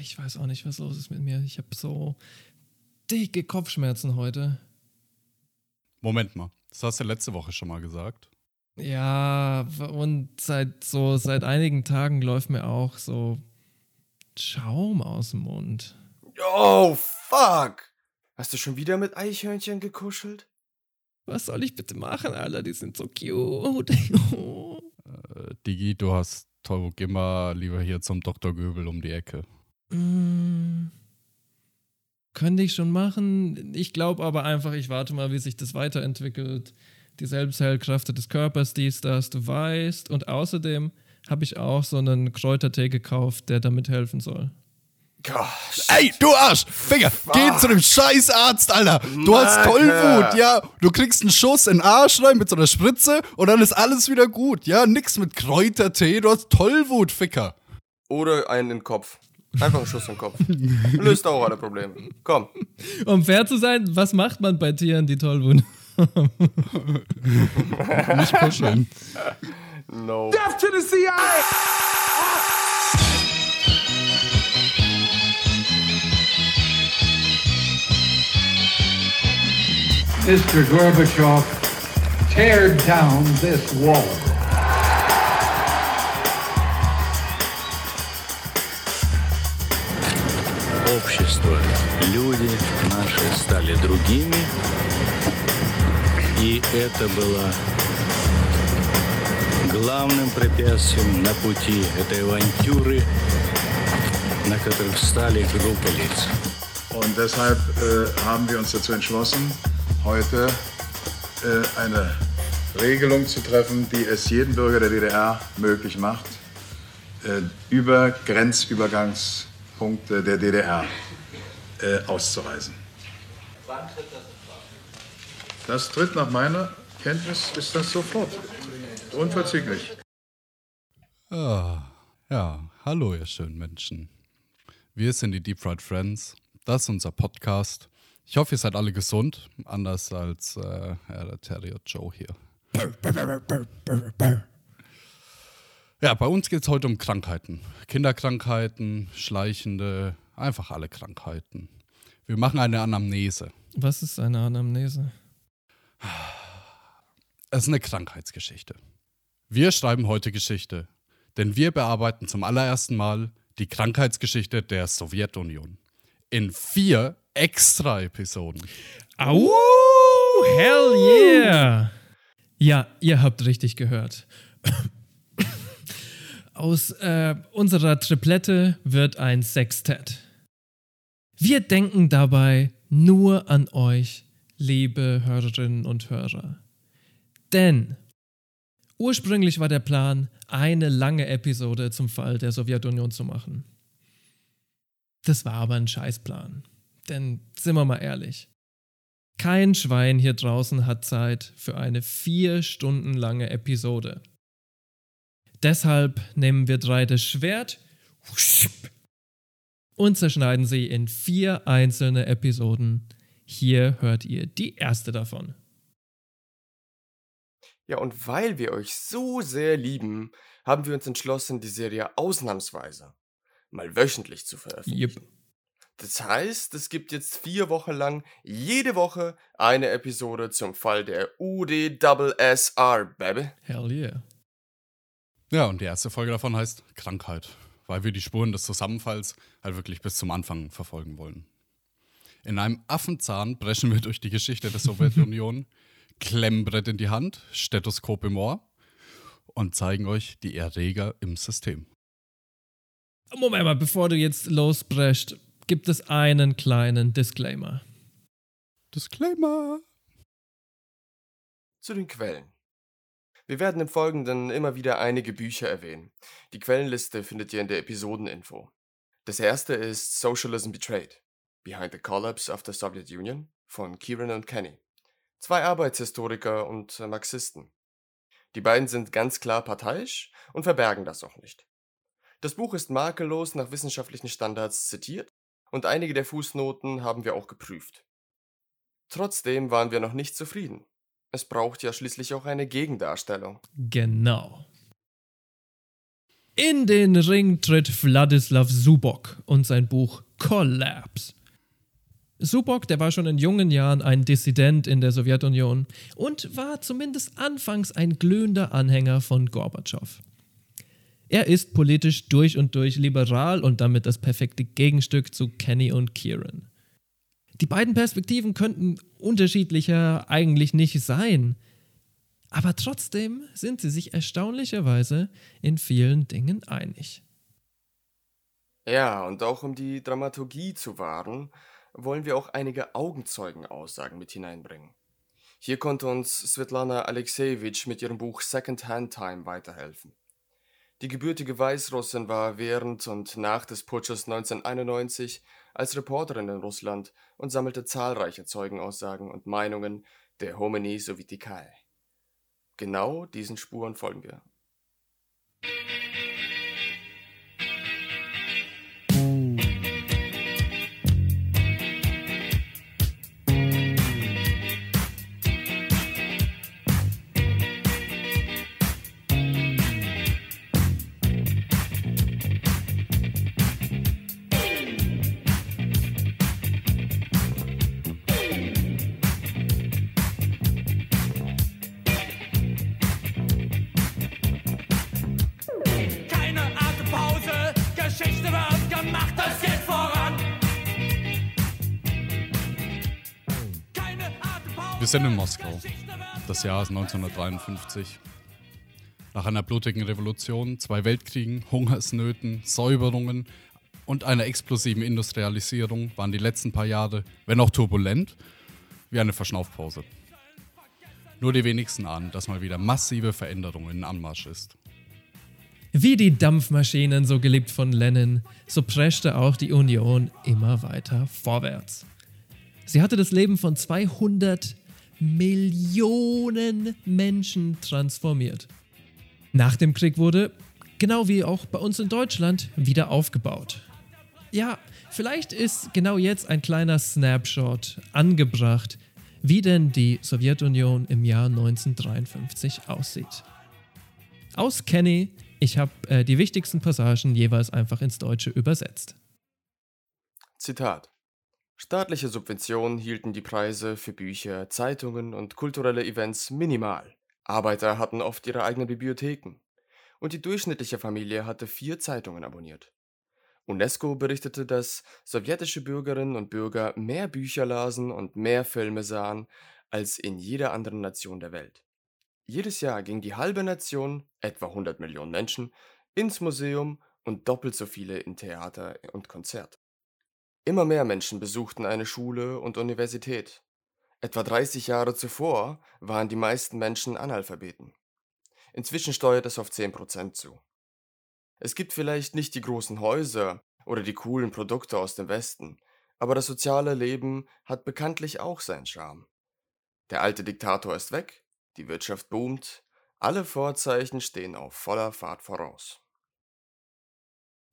ich weiß auch nicht, was los ist mit mir. Ich habe so dicke Kopfschmerzen heute. Moment mal, das hast du letzte Woche schon mal gesagt. Ja, und seit so seit einigen Tagen läuft mir auch so Schaum aus dem Mund. Oh, fuck! Hast du schon wieder mit Eichhörnchen gekuschelt? Was soll ich bitte machen, Alter? Die sind so cute. äh, Digi, du hast Tollwut, geh mal lieber hier zum Dr. Göbel um die Ecke. Mm, könnte ich schon machen. Ich glaube aber einfach, ich warte mal, wie sich das weiterentwickelt. Die Selbstheilkräfte des Körpers, dies, das, du weißt. Und außerdem habe ich auch so einen Kräutertee gekauft, der damit helfen soll. Gosh. Ey, du Arsch! Finger, geh zu dem Scheißarzt, Alter! Du Marke. hast Tollwut, ja? Du kriegst einen Schuss in den Arsch rein mit so einer Spritze und dann ist alles wieder gut, ja? Nix mit Kräutertee, du hast Tollwut, Ficker. Oder einen in den Kopf. Einfach einen Schuss im Kopf. Löst auch alle Probleme. Komm. Um fair zu sein, was macht man bei Tieren, die Tollwut? Nicht kuscheln. No. Death to the CIA! Mr. Gorbachev, tear down this wall. Общество, люди наши стали другими, и это было главным препятствием на пути этой авантюры, на которых встали группы лиц. Und deshalb äh, haben wir uns dazu entschlossen, heute äh, eine Regelung zu treffen, die es jedem Bürger der DDR möglich macht, äh, über Grenzübergangspunkte der DDR äh, auszureisen. Wann tritt das in Kraft? Das tritt nach meiner Kenntnis ist das sofort. Unverzüglich. Ah, ja, hallo ihr schönen Menschen. Wir sind die Deep Fried Friends. Das ist unser Podcast. Ich hoffe, ihr seid alle gesund, anders als äh, ja, der Terrier Joe hier. Ja, bei uns geht es heute um Krankheiten. Kinderkrankheiten, schleichende, einfach alle Krankheiten. Wir machen eine Anamnese. Was ist eine Anamnese? Es ist eine Krankheitsgeschichte. Wir schreiben heute Geschichte, denn wir bearbeiten zum allerersten Mal die Krankheitsgeschichte der Sowjetunion. In vier extra Episoden. Au! Hell yeah! Ja, ihr habt richtig gehört. Aus äh, unserer Triplette wird ein Sextett. Wir denken dabei nur an euch, liebe Hörerinnen und Hörer. Denn ursprünglich war der Plan, eine lange Episode zum Fall der Sowjetunion zu machen. Das war aber ein Scheißplan. Denn sind wir mal ehrlich, kein Schwein hier draußen hat Zeit für eine vier Stunden lange Episode. Deshalb nehmen wir drei das Schwert und zerschneiden sie in vier einzelne Episoden. Hier hört ihr die erste davon. Ja, und weil wir euch so sehr lieben, haben wir uns entschlossen, die Serie ausnahmsweise mal wöchentlich zu veröffentlichen. Yep. Das heißt, es gibt jetzt vier Wochen lang jede Woche eine Episode zum Fall der UDSSR, Baby. Hell yeah. Ja, und die erste Folge davon heißt Krankheit, weil wir die Spuren des Zusammenfalls halt wirklich bis zum Anfang verfolgen wollen. In einem Affenzahn brechen wir durch die Geschichte der Sowjetunion, Klemmbrett in die Hand, Stethoskop im Ohr und zeigen euch die Erreger im System. Moment mal, bevor du jetzt losbrecht, gibt es einen kleinen Disclaimer. Disclaimer. Zu den Quellen. Wir werden im Folgenden immer wieder einige Bücher erwähnen. Die Quellenliste findet ihr in der Episodeninfo. Das erste ist Socialism Betrayed, Behind the Collapse of the Soviet Union von Kieran und Kenny. Zwei Arbeitshistoriker und Marxisten. Die beiden sind ganz klar parteiisch und verbergen das auch nicht. Das Buch ist makellos nach wissenschaftlichen Standards zitiert und einige der Fußnoten haben wir auch geprüft. Trotzdem waren wir noch nicht zufrieden. Es braucht ja schließlich auch eine Gegendarstellung. Genau. In den Ring tritt Wladislav Subok und sein Buch Collapse. Subok, der war schon in jungen Jahren ein Dissident in der Sowjetunion und war zumindest anfangs ein glühender Anhänger von Gorbatschow. Er ist politisch durch und durch liberal und damit das perfekte Gegenstück zu Kenny und Kieran. Die beiden Perspektiven könnten unterschiedlicher eigentlich nicht sein, aber trotzdem sind sie sich erstaunlicherweise in vielen Dingen einig. Ja, und auch um die Dramaturgie zu wahren, wollen wir auch einige Augenzeugenaussagen mit hineinbringen. Hier konnte uns Svetlana Alexejewitsch mit ihrem Buch Second Hand Time weiterhelfen. Die gebürtige Weißrussin war während und nach des Putsches 1991 als Reporterin in Russland und sammelte zahlreiche Zeugenaussagen und Meinungen der Homini Sovitikai. Genau diesen Spuren folgen wir. Sind in Moskau. Das Jahr ist 1953. Nach einer blutigen Revolution, zwei Weltkriegen, Hungersnöten, Säuberungen und einer explosiven Industrialisierung waren die letzten paar Jahre, wenn auch turbulent, wie eine Verschnaufpause. Nur die wenigsten ahnen, dass mal wieder massive Veränderungen in Anmarsch ist. Wie die Dampfmaschinen, so geliebt von Lenin, so preschte auch die Union immer weiter vorwärts. Sie hatte das Leben von 200 Millionen Menschen transformiert. Nach dem Krieg wurde, genau wie auch bei uns in Deutschland, wieder aufgebaut. Ja, vielleicht ist genau jetzt ein kleiner Snapshot angebracht, wie denn die Sowjetunion im Jahr 1953 aussieht. Aus Kenny, ich habe äh, die wichtigsten Passagen jeweils einfach ins Deutsche übersetzt. Zitat. Staatliche Subventionen hielten die Preise für Bücher, Zeitungen und kulturelle Events minimal. Arbeiter hatten oft ihre eigenen Bibliotheken. Und die durchschnittliche Familie hatte vier Zeitungen abonniert. UNESCO berichtete, dass sowjetische Bürgerinnen und Bürger mehr Bücher lasen und mehr Filme sahen als in jeder anderen Nation der Welt. Jedes Jahr ging die halbe Nation, etwa 100 Millionen Menschen, ins Museum und doppelt so viele in Theater und Konzert. Immer mehr Menschen besuchten eine Schule und Universität. Etwa 30 Jahre zuvor waren die meisten Menschen Analphabeten. Inzwischen steuert es auf 10% zu. Es gibt vielleicht nicht die großen Häuser oder die coolen Produkte aus dem Westen, aber das soziale Leben hat bekanntlich auch seinen Charme. Der alte Diktator ist weg, die Wirtschaft boomt, alle Vorzeichen stehen auf voller Fahrt voraus.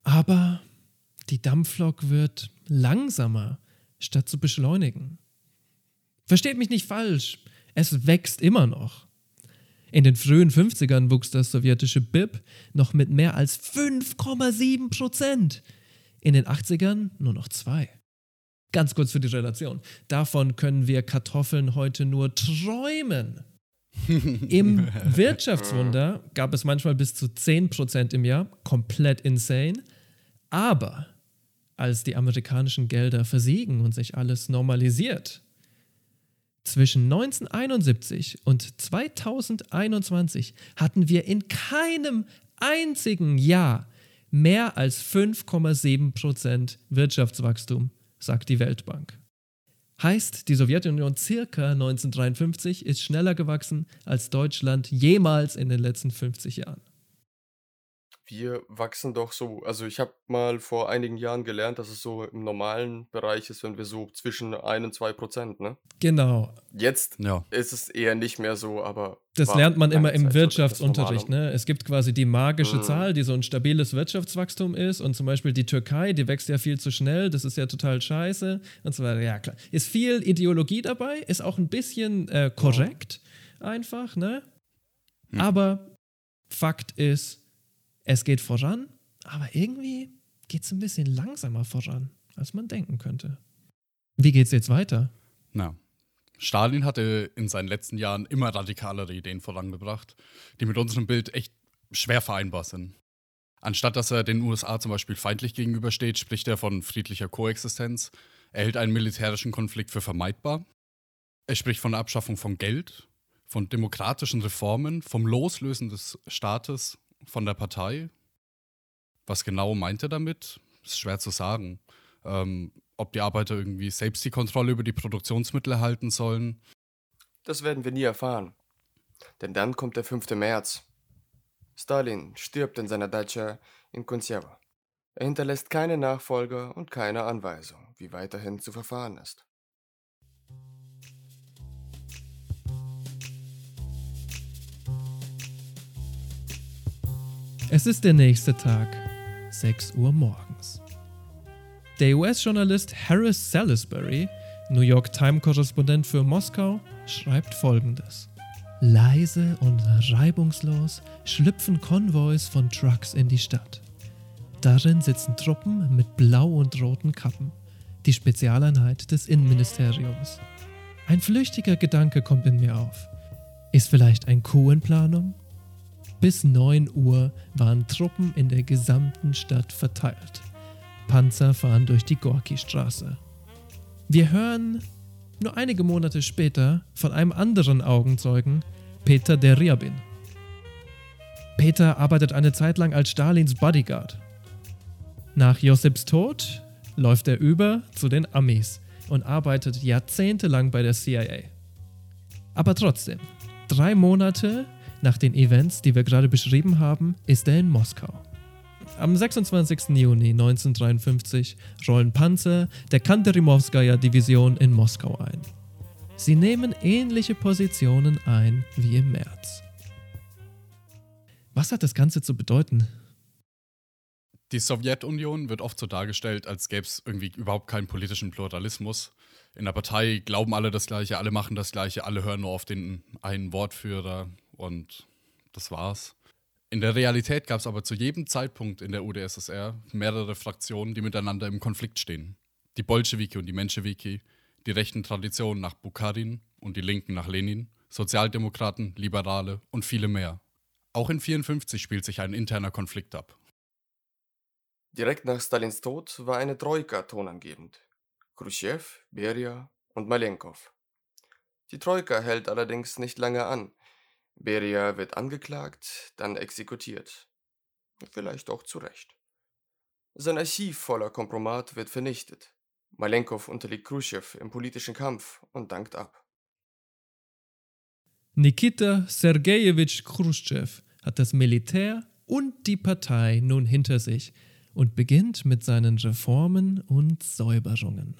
Aber die Dampflok wird langsamer, statt zu beschleunigen. Versteht mich nicht falsch, es wächst immer noch. In den frühen 50ern wuchs das sowjetische BIP noch mit mehr als 5,7 Prozent. In den 80ern nur noch zwei. Ganz kurz für die Relation. Davon können wir Kartoffeln heute nur träumen. Im Wirtschaftswunder gab es manchmal bis zu 10% im Jahr, komplett insane. Aber als die amerikanischen Gelder versiegen und sich alles normalisiert, zwischen 1971 und 2021 hatten wir in keinem einzigen Jahr mehr als 5,7% Wirtschaftswachstum, sagt die Weltbank. Heißt, die Sowjetunion circa 1953 ist schneller gewachsen als Deutschland jemals in den letzten 50 Jahren. Wir wachsen doch so, also ich habe mal vor einigen Jahren gelernt, dass es so im normalen Bereich ist, wenn wir so zwischen 1 und 2 Prozent, ne? Genau. Jetzt Ja. ist es eher nicht mehr so, aber. Das lernt man immer im Zeit das Wirtschaftsunterricht. Ne? Es gibt quasi die magische Mhm. Zahl, die so ein stabiles Wirtschaftswachstum ist. Und zum Beispiel die Türkei, die wächst ja viel zu schnell. Das ist ja total scheiße. Und so weiter. Ja, klar. Ist viel Ideologie dabei, ist auch ein bisschen äh, korrekt einfach. Ne? Aber Fakt ist, Es geht voran, aber irgendwie geht es ein bisschen langsamer voran, als man denken könnte. Wie geht's jetzt weiter? Na, Stalin hatte in seinen letzten Jahren immer radikalere Ideen vorangebracht, die mit unserem Bild echt schwer vereinbar sind. Anstatt dass er den USA zum Beispiel feindlich gegenübersteht, spricht er von friedlicher Koexistenz. Er hält einen militärischen Konflikt für vermeidbar. Er spricht von der Abschaffung von Geld, von demokratischen Reformen, vom Loslösen des Staates von der Partei. Was genau meint er damit? Ist schwer zu sagen. Ähm, ob die Arbeiter irgendwie selbst die Kontrolle über die Produktionsmittel erhalten sollen. Das werden wir nie erfahren. Denn dann kommt der 5. März. Stalin stirbt in seiner Datscha in Kunsjewa. Er hinterlässt keine Nachfolger und keine Anweisung, wie weiterhin zu verfahren ist. Es ist der nächste Tag, 6 Uhr morgens. Der US-Journalist Harris Salisbury, New York Times-Korrespondent für Moskau, schreibt folgendes. Leise und reibungslos schlüpfen Konvois von Trucks in die Stadt. Darin sitzen Truppen mit blau und roten Kappen, die Spezialeinheit des Innenministeriums. Ein flüchtiger Gedanke kommt in mir auf. Ist vielleicht ein Coup in Planung? Bis 9 Uhr waren Truppen in der gesamten Stadt verteilt. Panzer fahren durch die Gorki-Straße. Wir hören nur einige Monate später von einem anderen Augenzeugen, Peter Deryabin. Peter arbeitet eine Zeit lang als Stalins Bodyguard. Nach Josips Tod läuft er über zu den Amis und arbeitet jahrzehntelang bei der CIA. Aber trotzdem, drei Monate nach den Events, die wir gerade beschrieben haben, ist er in Moskau. Am 26. Juni 1953 rollen Panzer der Kanterimowskaja Division in Moskau ein. Sie nehmen ähnliche Positionen ein wie im März. Was hat das Ganze zu bedeuten? Die Sowjetunion wird oft so dargestellt, als gäbe es irgendwie überhaupt keinen politischen Pluralismus. In der Partei glauben alle das Gleiche, alle machen das Gleiche, alle hören nur auf den einen Wortführer und das war's. In der Realität gab es aber zu jedem Zeitpunkt in der UdSSR mehrere Fraktionen, die miteinander im Konflikt stehen. Die Bolschewiki und die Menschewiki, die rechten Traditionen nach Bukharin und die Linken nach Lenin, Sozialdemokraten, Liberale und viele mehr. Auch in 54 spielt sich ein interner Konflikt ab. Direkt nach Stalins Tod war eine Troika tonangebend. Khrushchev, Beria und Malenkov. Die Troika hält allerdings nicht lange an. Beria wird angeklagt, dann exekutiert. Vielleicht auch zu Recht. Sein Archiv voller Kompromat wird vernichtet. Malenkov unterliegt Khrushchev im politischen Kampf und dankt ab. Nikita Sergejewitsch Khrushchev hat das Militär und die Partei nun hinter sich und beginnt mit seinen Reformen und Säuberungen.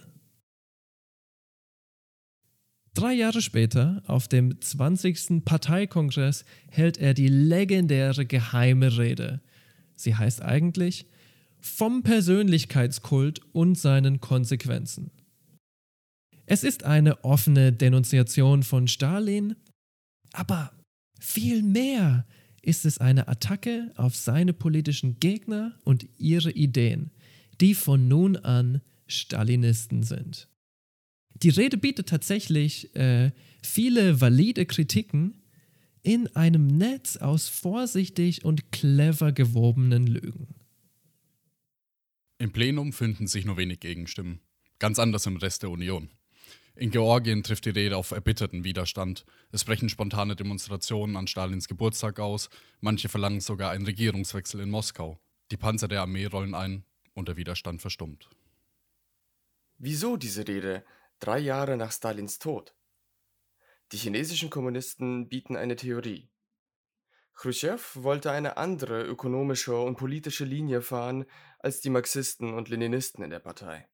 Drei Jahre später, auf dem 20. Parteikongress, hält er die legendäre geheime Rede. Sie heißt eigentlich Vom Persönlichkeitskult und seinen Konsequenzen. Es ist eine offene Denunziation von Stalin, aber viel mehr ist es eine Attacke auf seine politischen Gegner und ihre Ideen, die von nun an Stalinisten sind. Die Rede bietet tatsächlich äh, viele valide Kritiken in einem Netz aus vorsichtig und clever gewobenen Lügen. Im Plenum finden sich nur wenig Gegenstimmen. Ganz anders im Rest der Union. In Georgien trifft die Rede auf erbitterten Widerstand. Es brechen spontane Demonstrationen an Stalins Geburtstag aus. Manche verlangen sogar einen Regierungswechsel in Moskau. Die Panzer der Armee rollen ein und der Widerstand verstummt. Wieso diese Rede? Drei Jahre nach Stalins Tod. Die chinesischen Kommunisten bieten eine Theorie. Khrushchev wollte eine andere ökonomische und politische Linie fahren als die Marxisten und Leninisten in der Partei.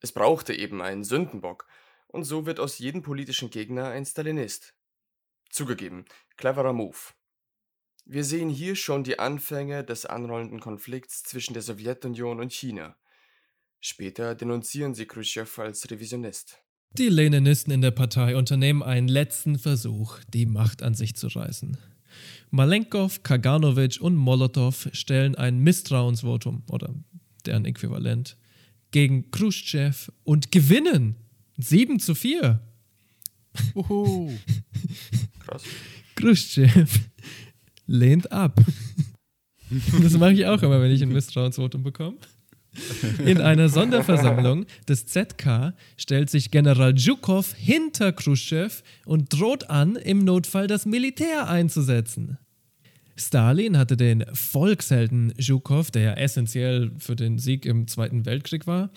Es brauchte eben einen Sündenbock, und so wird aus jedem politischen Gegner ein Stalinist. Zugegeben, cleverer Move. Wir sehen hier schon die Anfänge des anrollenden Konflikts zwischen der Sowjetunion und China. Später denunzieren sie Khrushchev als Revisionist. Die Leninisten in der Partei unternehmen einen letzten Versuch, die Macht an sich zu reißen. Malenkov, Kaganovic und Molotow stellen ein Misstrauensvotum oder deren Äquivalent gegen Khrushchev und gewinnen 7 zu 4. Uhu. Krass. Khrushchev lehnt ab. Das mache ich auch immer, wenn ich ein Misstrauensvotum bekomme. In einer Sonderversammlung des ZK stellt sich General Zhukov hinter Khrushchev und droht an, im Notfall das Militär einzusetzen. Stalin hatte den Volkshelden Zhukov, der ja essentiell für den Sieg im Zweiten Weltkrieg war,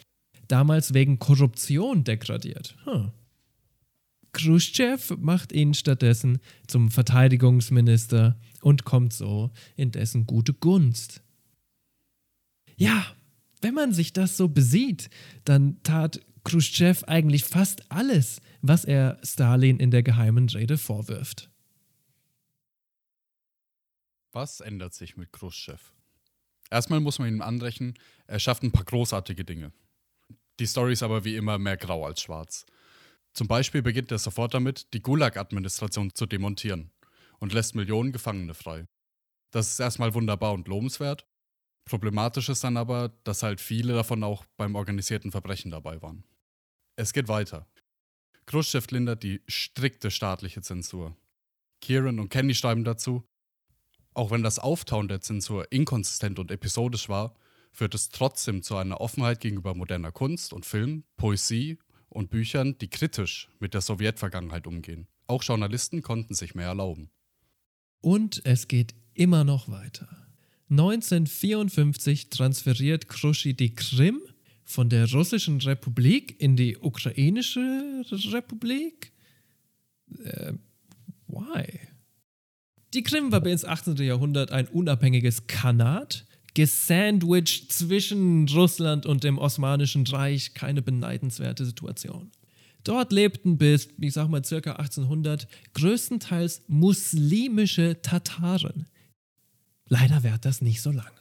damals wegen Korruption degradiert. Hm. Khrushchev macht ihn stattdessen zum Verteidigungsminister und kommt so in dessen gute Gunst. Ja, wenn man sich das so besieht, dann tat Khrushchev eigentlich fast alles, was er Stalin in der geheimen Rede vorwirft. Was ändert sich mit Khrushchev? Erstmal muss man ihm anrechnen, er schafft ein paar großartige Dinge. Die Story ist aber wie immer mehr grau als schwarz. Zum Beispiel beginnt er sofort damit, die Gulag-Administration zu demontieren und lässt Millionen Gefangene frei. Das ist erstmal wunderbar und lobenswert. Problematisch ist dann aber, dass halt viele davon auch beim organisierten Verbrechen dabei waren. Es geht weiter. Khrushchev lindert die strikte staatliche Zensur. Kieran und Kenny schreiben dazu, auch wenn das Auftauen der Zensur inkonsistent und episodisch war, führt es trotzdem zu einer Offenheit gegenüber moderner Kunst und Film, Poesie und Büchern, die kritisch mit der Sowjetvergangenheit umgehen. Auch Journalisten konnten sich mehr erlauben. Und es geht immer noch weiter. 1954 transferiert Khrushchev die Krim von der Russischen Republik in die Ukrainische Republik? Äh, why? Die Krim war bis 18. Jahrhundert ein unabhängiges Khanat, gesandwiched zwischen Russland und dem Osmanischen Reich, keine beneidenswerte Situation. Dort lebten bis, ich sag mal, circa 1800 größtenteils muslimische Tataren. Leider währt das nicht so lange.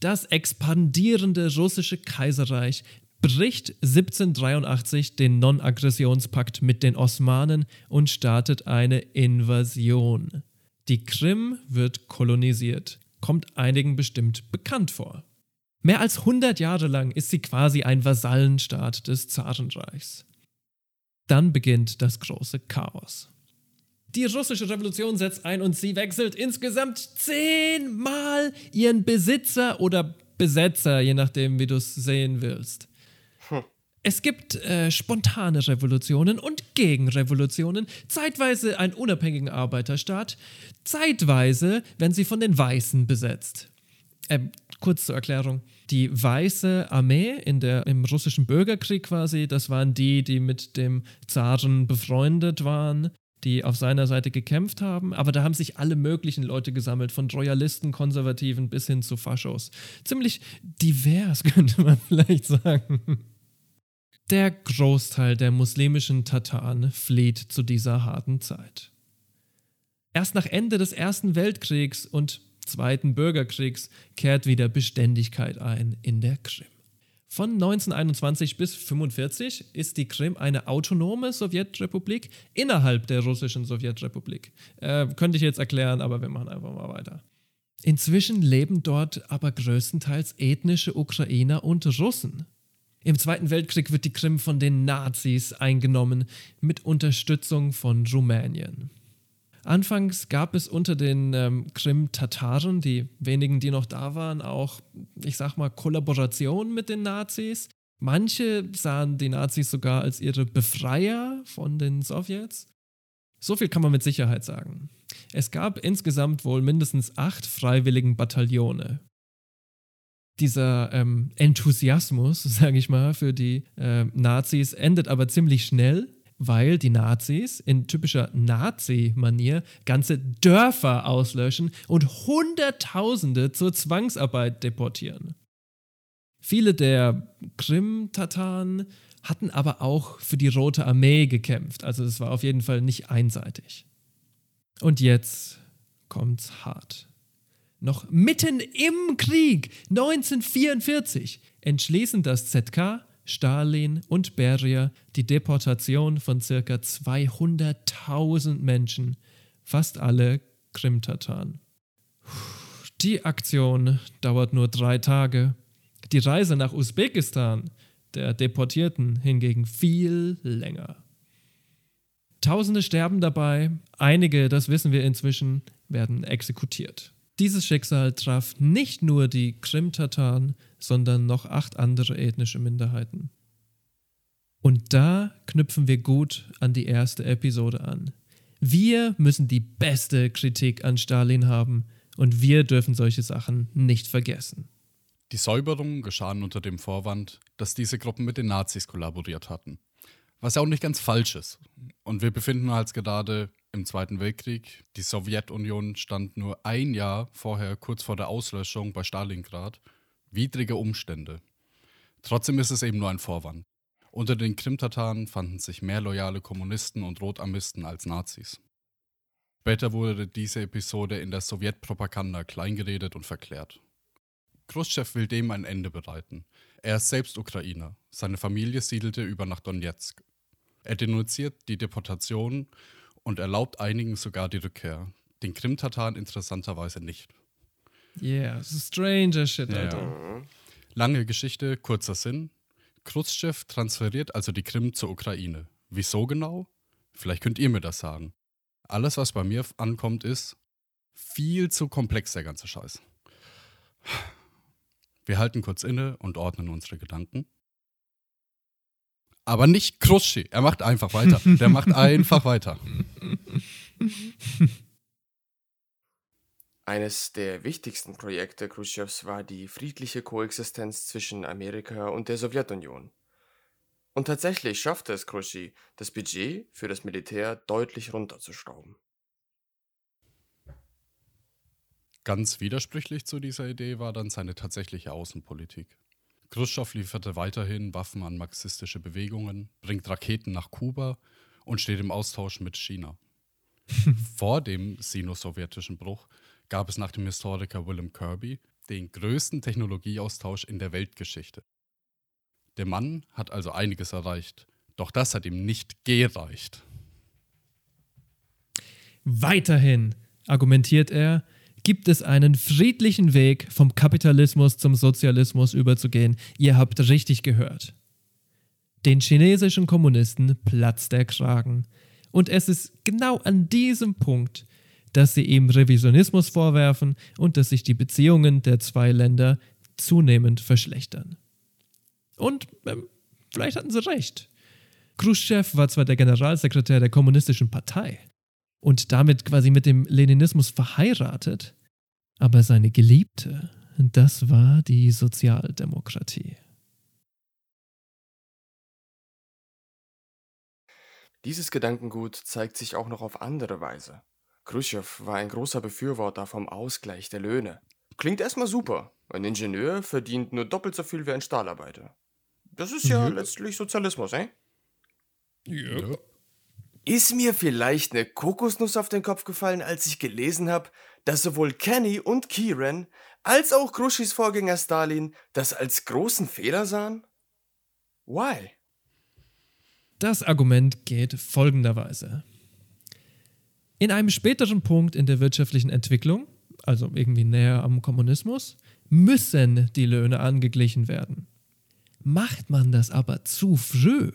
Das expandierende russische Kaiserreich bricht 1783 den Non-Aggressionspakt mit den Osmanen und startet eine Invasion. Die Krim wird kolonisiert, kommt einigen bestimmt bekannt vor. Mehr als 100 Jahre lang ist sie quasi ein Vasallenstaat des Zarenreichs. Dann beginnt das große Chaos. Die russische Revolution setzt ein und sie wechselt insgesamt zehnmal ihren Besitzer oder Besetzer, je nachdem, wie du es sehen willst. Es gibt äh, spontane Revolutionen und Gegenrevolutionen, zeitweise einen unabhängigen Arbeiterstaat, zeitweise werden sie von den Weißen besetzt. Äh, kurz zur Erklärung. Die Weiße Armee in der, im russischen Bürgerkrieg quasi, das waren die, die mit dem Zaren befreundet waren, die auf seiner Seite gekämpft haben. Aber da haben sich alle möglichen Leute gesammelt, von Royalisten, Konservativen bis hin zu Faschos. Ziemlich divers, könnte man vielleicht sagen. Der Großteil der muslimischen Tataren flieht zu dieser harten Zeit. Erst nach Ende des Ersten Weltkriegs und Zweiten Bürgerkriegs kehrt wieder Beständigkeit ein in der Krim. Von 1921 bis 1945 ist die Krim eine autonome Sowjetrepublik innerhalb der russischen Sowjetrepublik. Äh, könnte ich jetzt erklären, aber wir machen einfach mal weiter. Inzwischen leben dort aber größtenteils ethnische Ukrainer und Russen. Im Zweiten Weltkrieg wird die Krim von den Nazis eingenommen mit Unterstützung von Rumänien. Anfangs gab es unter den ähm, Krim-Tataren, die wenigen, die noch da waren, auch, ich sag mal, Kollaboration mit den Nazis. Manche sahen die Nazis sogar als ihre Befreier von den Sowjets. So viel kann man mit Sicherheit sagen. Es gab insgesamt wohl mindestens acht freiwilligen Bataillone. Dieser ähm, Enthusiasmus, sage ich mal, für die äh, Nazis endet aber ziemlich schnell weil die Nazis in typischer Nazi-Manier ganze Dörfer auslöschen und Hunderttausende zur Zwangsarbeit deportieren. Viele der Krim-Tataren hatten aber auch für die Rote Armee gekämpft, also es war auf jeden Fall nicht einseitig. Und jetzt kommt's hart. Noch mitten im Krieg 1944 entschließen das ZK Stalin und Beria die Deportation von ca. 200.000 Menschen, fast alle Krim-Tataren. Die Aktion dauert nur drei Tage. Die Reise nach Usbekistan der Deportierten hingegen viel länger. Tausende sterben dabei, einige, das wissen wir inzwischen, werden exekutiert. Dieses Schicksal traf nicht nur die Krim-Tataren, sondern noch acht andere ethnische Minderheiten. Und da knüpfen wir gut an die erste Episode an. Wir müssen die beste Kritik an Stalin haben und wir dürfen solche Sachen nicht vergessen. Die Säuberungen geschahen unter dem Vorwand, dass diese Gruppen mit den Nazis kollaboriert hatten. Was ja auch nicht ganz falsch ist. Und wir befinden uns gerade im Zweiten Weltkrieg. Die Sowjetunion stand nur ein Jahr vorher kurz vor der Auslöschung bei Stalingrad. Widrige Umstände. Trotzdem ist es eben nur ein Vorwand. Unter den Krimtataren fanden sich mehr loyale Kommunisten und Rotarmisten als Nazis. Später wurde diese Episode in der Sowjetpropaganda kleingeredet und verklärt. Khrushchev will dem ein Ende bereiten. Er ist selbst Ukrainer. Seine Familie siedelte über nach Donetsk. Er denunziert die Deportation und erlaubt einigen sogar die Rückkehr. Den Krimtataren interessanterweise nicht. Yeah, stranger shit, Alter. ja. Lange Geschichte, kurzer Sinn. Khrushchev transferiert also die Krim zur Ukraine. Wieso genau? Vielleicht könnt ihr mir das sagen. Alles, was bei mir ankommt, ist viel zu komplex, der ganze Scheiß. Wir halten kurz inne und ordnen unsere Gedanken. Aber nicht Khrushchev. Er macht einfach weiter. Der macht einfach weiter. Eines der wichtigsten Projekte Khrushchevs war die friedliche Koexistenz zwischen Amerika und der Sowjetunion. Und tatsächlich schaffte es Khrushchev, das Budget für das Militär deutlich runterzuschrauben. Ganz widersprüchlich zu dieser Idee war dann seine tatsächliche Außenpolitik. Khrushchev lieferte weiterhin Waffen an marxistische Bewegungen, bringt Raketen nach Kuba und steht im Austausch mit China. Vor dem sino-sowjetischen Bruch gab es nach dem Historiker Willem Kirby den größten Technologieaustausch in der Weltgeschichte. Der Mann hat also einiges erreicht, doch das hat ihm nicht gereicht. Weiterhin, argumentiert er, gibt es einen friedlichen Weg, vom Kapitalismus zum Sozialismus überzugehen. Ihr habt richtig gehört. Den chinesischen Kommunisten platzt der Kragen. Und es ist genau an diesem Punkt, dass sie ihm Revisionismus vorwerfen und dass sich die Beziehungen der zwei Länder zunehmend verschlechtern. Und ähm, vielleicht hatten sie recht. Khrushchev war zwar der Generalsekretär der Kommunistischen Partei und damit quasi mit dem Leninismus verheiratet, aber seine Geliebte, das war die Sozialdemokratie. Dieses Gedankengut zeigt sich auch noch auf andere Weise. Khrushchev war ein großer Befürworter vom Ausgleich der Löhne. Klingt erstmal super. Ein Ingenieur verdient nur doppelt so viel wie ein Stahlarbeiter. Das ist ja letztlich Sozialismus, eh? Ja. Ist mir vielleicht eine Kokosnuss auf den Kopf gefallen, als ich gelesen habe, dass sowohl Kenny und Kieran als auch Khrushchevs Vorgänger Stalin das als großen Fehler sahen? Why? Das Argument geht folgenderweise. In einem späteren Punkt in der wirtschaftlichen Entwicklung, also irgendwie näher am Kommunismus, müssen die Löhne angeglichen werden. Macht man das aber zu früh,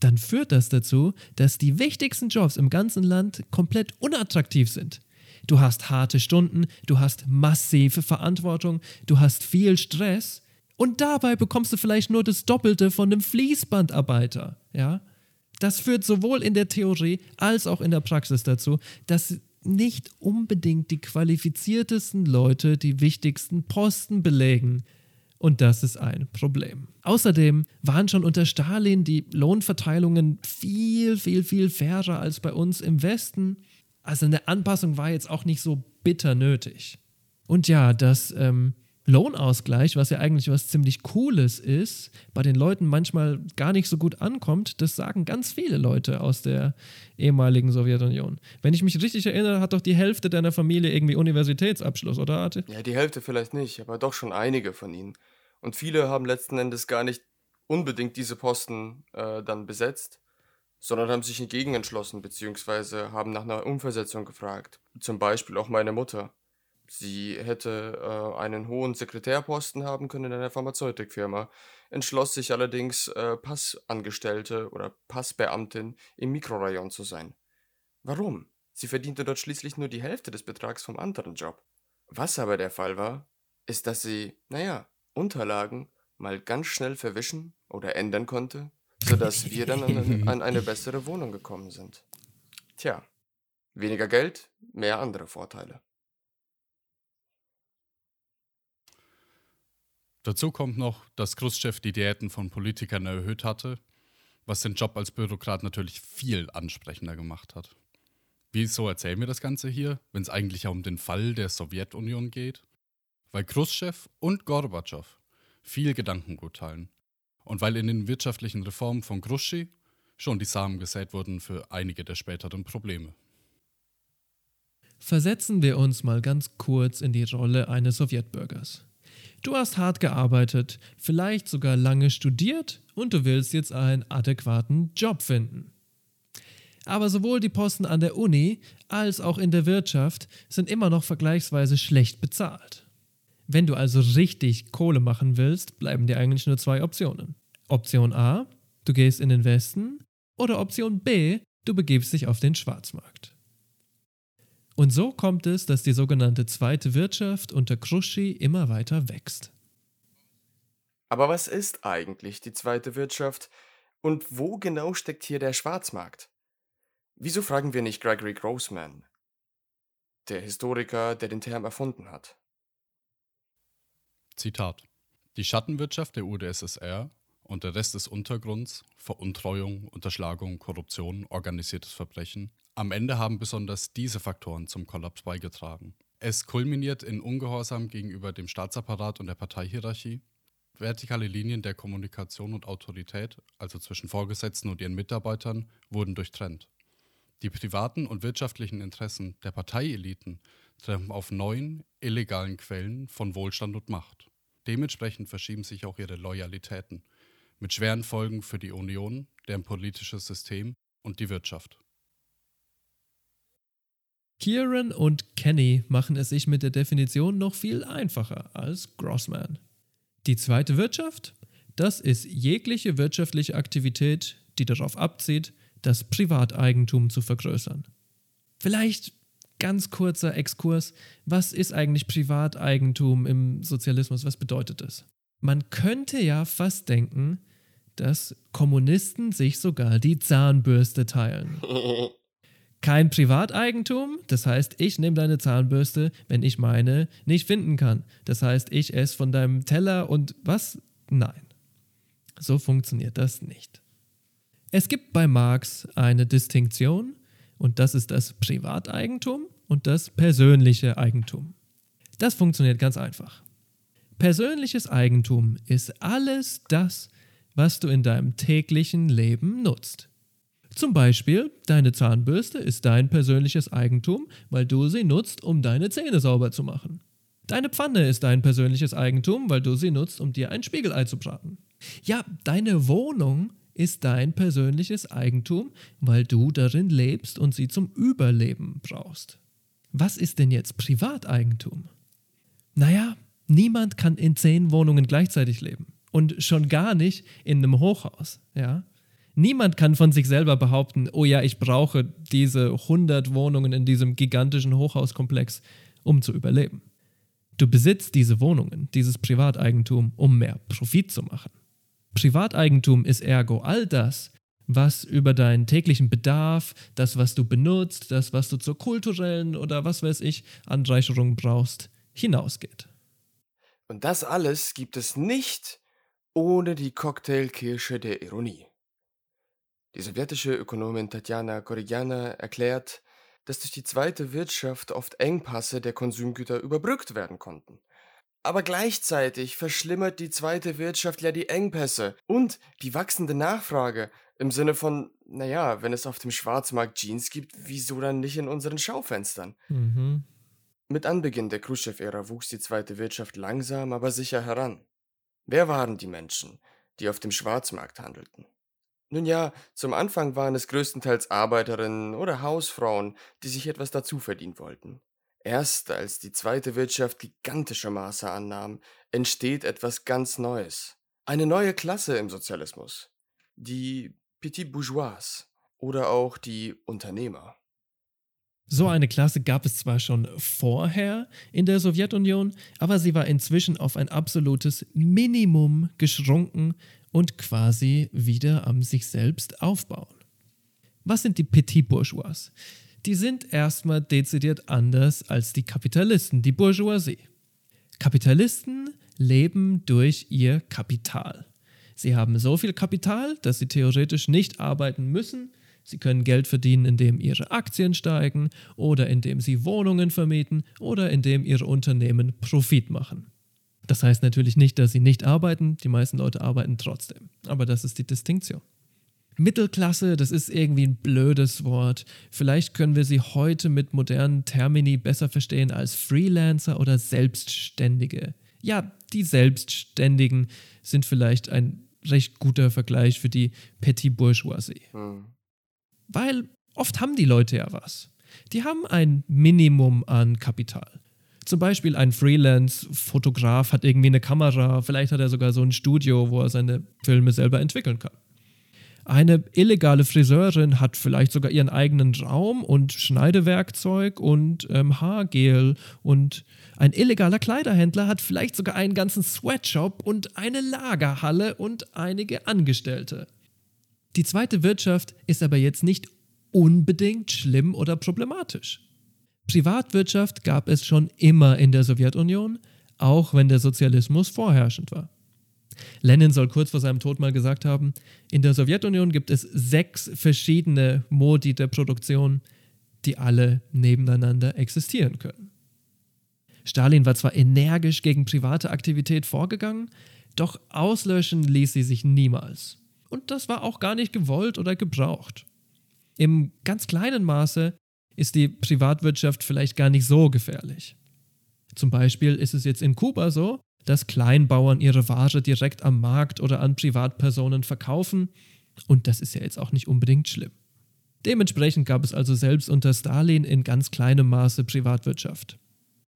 dann führt das dazu, dass die wichtigsten Jobs im ganzen Land komplett unattraktiv sind. Du hast harte Stunden, du hast massive Verantwortung, du hast viel Stress und dabei bekommst du vielleicht nur das Doppelte von einem Fließbandarbeiter, ja? Das führt sowohl in der Theorie als auch in der Praxis dazu, dass nicht unbedingt die qualifiziertesten Leute die wichtigsten Posten belegen. Und das ist ein Problem. Außerdem waren schon unter Stalin die Lohnverteilungen viel, viel, viel fairer als bei uns im Westen. Also eine Anpassung war jetzt auch nicht so bitter nötig. Und ja, das ähm, Lohnausgleich, was ja eigentlich was ziemlich Cooles ist, bei den Leuten manchmal gar nicht so gut ankommt, das sagen ganz viele Leute aus der ehemaligen Sowjetunion. Wenn ich mich richtig erinnere, hat doch die Hälfte deiner Familie irgendwie Universitätsabschluss, oder Arte? Ja, die Hälfte vielleicht nicht, aber doch schon einige von ihnen. Und viele haben letzten Endes gar nicht unbedingt diese Posten äh, dann besetzt, sondern haben sich entgegen entschlossen bzw. haben nach einer Umversetzung gefragt. Zum Beispiel auch meine Mutter. Sie hätte äh, einen hohen Sekretärposten haben können in einer Pharmazeutikfirma, entschloss sich allerdings, äh, Passangestellte oder Passbeamtin im Mikrorayon zu sein. Warum? Sie verdiente dort schließlich nur die Hälfte des Betrags vom anderen Job. Was aber der Fall war, ist, dass sie, naja, Unterlagen mal ganz schnell verwischen oder ändern konnte, sodass wir dann an, an eine bessere Wohnung gekommen sind. Tja, weniger Geld, mehr andere Vorteile. Dazu kommt noch, dass Khrushchev die Diäten von Politikern erhöht hatte, was den Job als Bürokrat natürlich viel ansprechender gemacht hat. Wieso erzählen wir das Ganze hier, wenn es eigentlich ja um den Fall der Sowjetunion geht? Weil Khrushchev und Gorbatschow viel Gedankengut teilen und weil in den wirtschaftlichen Reformen von Gruschi schon die Samen gesät wurden für einige der späteren Probleme. Versetzen wir uns mal ganz kurz in die Rolle eines Sowjetbürgers. Du hast hart gearbeitet, vielleicht sogar lange studiert und du willst jetzt einen adäquaten Job finden. Aber sowohl die Posten an der Uni als auch in der Wirtschaft sind immer noch vergleichsweise schlecht bezahlt. Wenn du also richtig Kohle machen willst, bleiben dir eigentlich nur zwei Optionen. Option A, du gehst in den Westen oder Option B, du begibst dich auf den Schwarzmarkt. Und so kommt es, dass die sogenannte zweite Wirtschaft unter Kruschi immer weiter wächst. Aber was ist eigentlich die zweite Wirtschaft und wo genau steckt hier der Schwarzmarkt? Wieso fragen wir nicht Gregory Grossman, der Historiker, der den Term erfunden hat? Zitat. Die Schattenwirtschaft der UdSSR und der Rest des Untergrunds, Veruntreuung, Unterschlagung, Korruption, organisiertes Verbrechen, am Ende haben besonders diese Faktoren zum Kollaps beigetragen. Es kulminiert in Ungehorsam gegenüber dem Staatsapparat und der Parteihierarchie. Vertikale Linien der Kommunikation und Autorität, also zwischen Vorgesetzten und ihren Mitarbeitern, wurden durchtrennt. Die privaten und wirtschaftlichen Interessen der Parteieliten treffen auf neuen, illegalen Quellen von Wohlstand und Macht. Dementsprechend verschieben sich auch ihre Loyalitäten, mit schweren Folgen für die Union, deren politisches System und die Wirtschaft. Kieran und Kenny machen es sich mit der Definition noch viel einfacher als Grossman. Die zweite Wirtschaft, das ist jegliche wirtschaftliche Aktivität, die darauf abzielt, das Privateigentum zu vergrößern. Vielleicht ganz kurzer Exkurs, was ist eigentlich Privateigentum im Sozialismus? Was bedeutet es? Man könnte ja fast denken, dass Kommunisten sich sogar die Zahnbürste teilen. kein Privateigentum. Das heißt, ich nehme deine Zahnbürste, wenn ich meine nicht finden kann. Das heißt, ich esse von deinem Teller und was? Nein. So funktioniert das nicht. Es gibt bei Marx eine Distinktion und das ist das Privateigentum und das persönliche Eigentum. Das funktioniert ganz einfach. Persönliches Eigentum ist alles das, was du in deinem täglichen Leben nutzt. Zum Beispiel, deine Zahnbürste ist dein persönliches Eigentum, weil du sie nutzt, um deine Zähne sauber zu machen. Deine Pfanne ist dein persönliches Eigentum, weil du sie nutzt, um dir ein Spiegelei zu braten. Ja, deine Wohnung ist dein persönliches Eigentum, weil du darin lebst und sie zum Überleben brauchst. Was ist denn jetzt Privateigentum? Naja, niemand kann in zehn Wohnungen gleichzeitig leben. Und schon gar nicht in einem Hochhaus, ja. Niemand kann von sich selber behaupten, oh ja, ich brauche diese 100 Wohnungen in diesem gigantischen Hochhauskomplex, um zu überleben. Du besitzt diese Wohnungen, dieses Privateigentum, um mehr Profit zu machen. Privateigentum ist ergo all das, was über deinen täglichen Bedarf, das, was du benutzt, das, was du zur kulturellen oder was weiß ich, Anreicherung brauchst, hinausgeht. Und das alles gibt es nicht ohne die Cocktailkirsche der Ironie. Die sowjetische Ökonomin Tatjana Korigana erklärt, dass durch die zweite Wirtschaft oft Engpasse der Konsumgüter überbrückt werden konnten. Aber gleichzeitig verschlimmert die zweite Wirtschaft ja die Engpässe und die wachsende Nachfrage im Sinne von, naja, wenn es auf dem Schwarzmarkt Jeans gibt, wieso dann nicht in unseren Schaufenstern? Mhm. Mit Anbeginn der Khrushchev-Ära wuchs die zweite Wirtschaft langsam, aber sicher heran. Wer waren die Menschen, die auf dem Schwarzmarkt handelten? Nun ja, zum Anfang waren es größtenteils Arbeiterinnen oder Hausfrauen, die sich etwas dazu verdienen wollten. Erst als die zweite Wirtschaft gigantische Maße annahm, entsteht etwas ganz Neues. Eine neue Klasse im Sozialismus. Die Petit Bourgeois oder auch die Unternehmer. So eine Klasse gab es zwar schon vorher in der Sowjetunion, aber sie war inzwischen auf ein absolutes Minimum geschrunken und quasi wieder am sich selbst aufbauen. Was sind die Petit Bourgeois? Die sind erstmal dezidiert anders als die Kapitalisten, die Bourgeoisie. Kapitalisten leben durch ihr Kapital. Sie haben so viel Kapital, dass sie theoretisch nicht arbeiten müssen, Sie können Geld verdienen, indem ihre Aktien steigen oder indem sie Wohnungen vermieten oder indem ihre Unternehmen Profit machen. Das heißt natürlich nicht, dass sie nicht arbeiten, die meisten Leute arbeiten trotzdem, aber das ist die Distinktion. Mittelklasse, das ist irgendwie ein blödes Wort. Vielleicht können wir sie heute mit modernen Termini besser verstehen als Freelancer oder Selbstständige. Ja, die Selbstständigen sind vielleicht ein recht guter Vergleich für die Petit Bourgeoisie. Hm. Weil oft haben die Leute ja was. Die haben ein Minimum an Kapital. Zum Beispiel ein Freelance-Fotograf hat irgendwie eine Kamera, vielleicht hat er sogar so ein Studio, wo er seine Filme selber entwickeln kann. Eine illegale Friseurin hat vielleicht sogar ihren eigenen Raum und Schneidewerkzeug und ähm, Haargel und ein illegaler Kleiderhändler hat vielleicht sogar einen ganzen Sweatshop und eine Lagerhalle und einige Angestellte. Die zweite Wirtschaft ist aber jetzt nicht unbedingt schlimm oder problematisch. Privatwirtschaft gab es schon immer in der Sowjetunion, auch wenn der Sozialismus vorherrschend war. Lenin soll kurz vor seinem Tod mal gesagt haben, in der Sowjetunion gibt es sechs verschiedene Modi der Produktion, die alle nebeneinander existieren können. Stalin war zwar energisch gegen private Aktivität vorgegangen, doch auslöschen ließ sie sich niemals und das war auch gar nicht gewollt oder gebraucht. Im ganz kleinen Maße ist die Privatwirtschaft vielleicht gar nicht so gefährlich. Zum Beispiel ist es jetzt in Kuba so, dass Kleinbauern ihre Ware direkt am Markt oder an Privatpersonen verkaufen und das ist ja jetzt auch nicht unbedingt schlimm. Dementsprechend gab es also selbst unter Stalin in ganz kleinem Maße Privatwirtschaft.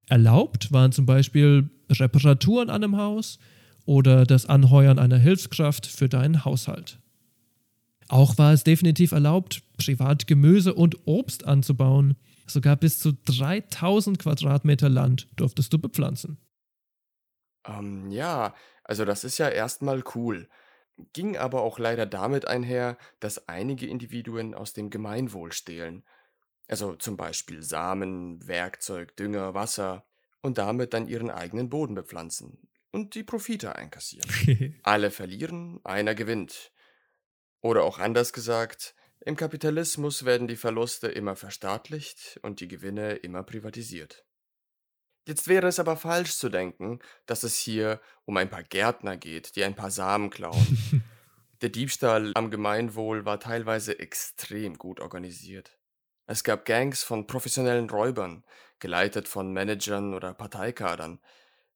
Erlaubt waren zum Beispiel Reparaturen an einem Haus, oder das Anheuern einer Hilfskraft für deinen Haushalt. Auch war es definitiv erlaubt, privat Gemüse und Obst anzubauen. Sogar bis zu 3000 Quadratmeter Land durftest du bepflanzen. Ähm, ja, also das ist ja erstmal cool. Ging aber auch leider damit einher, dass einige Individuen aus dem Gemeinwohl stehlen. Also zum Beispiel Samen, Werkzeug, Dünger, Wasser und damit dann ihren eigenen Boden bepflanzen und die Profite einkassieren. Alle verlieren, einer gewinnt. Oder auch anders gesagt, im Kapitalismus werden die Verluste immer verstaatlicht und die Gewinne immer privatisiert. Jetzt wäre es aber falsch zu denken, dass es hier um ein paar Gärtner geht, die ein paar Samen klauen. Der Diebstahl am Gemeinwohl war teilweise extrem gut organisiert. Es gab Gangs von professionellen Räubern, geleitet von Managern oder Parteikadern,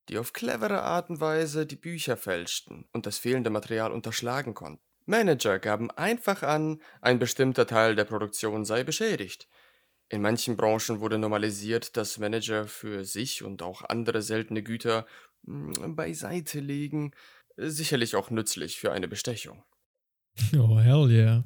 die auf clevere Art und Weise die Bücher fälschten und das fehlende Material unterschlagen konnten. Manager gaben einfach an, ein bestimmter Teil der Produktion sei beschädigt. In manchen Branchen wurde normalisiert, dass Manager für sich und auch andere seltene Güter hm, beiseite legen, sicherlich auch nützlich für eine Bestechung. Oh, hell yeah.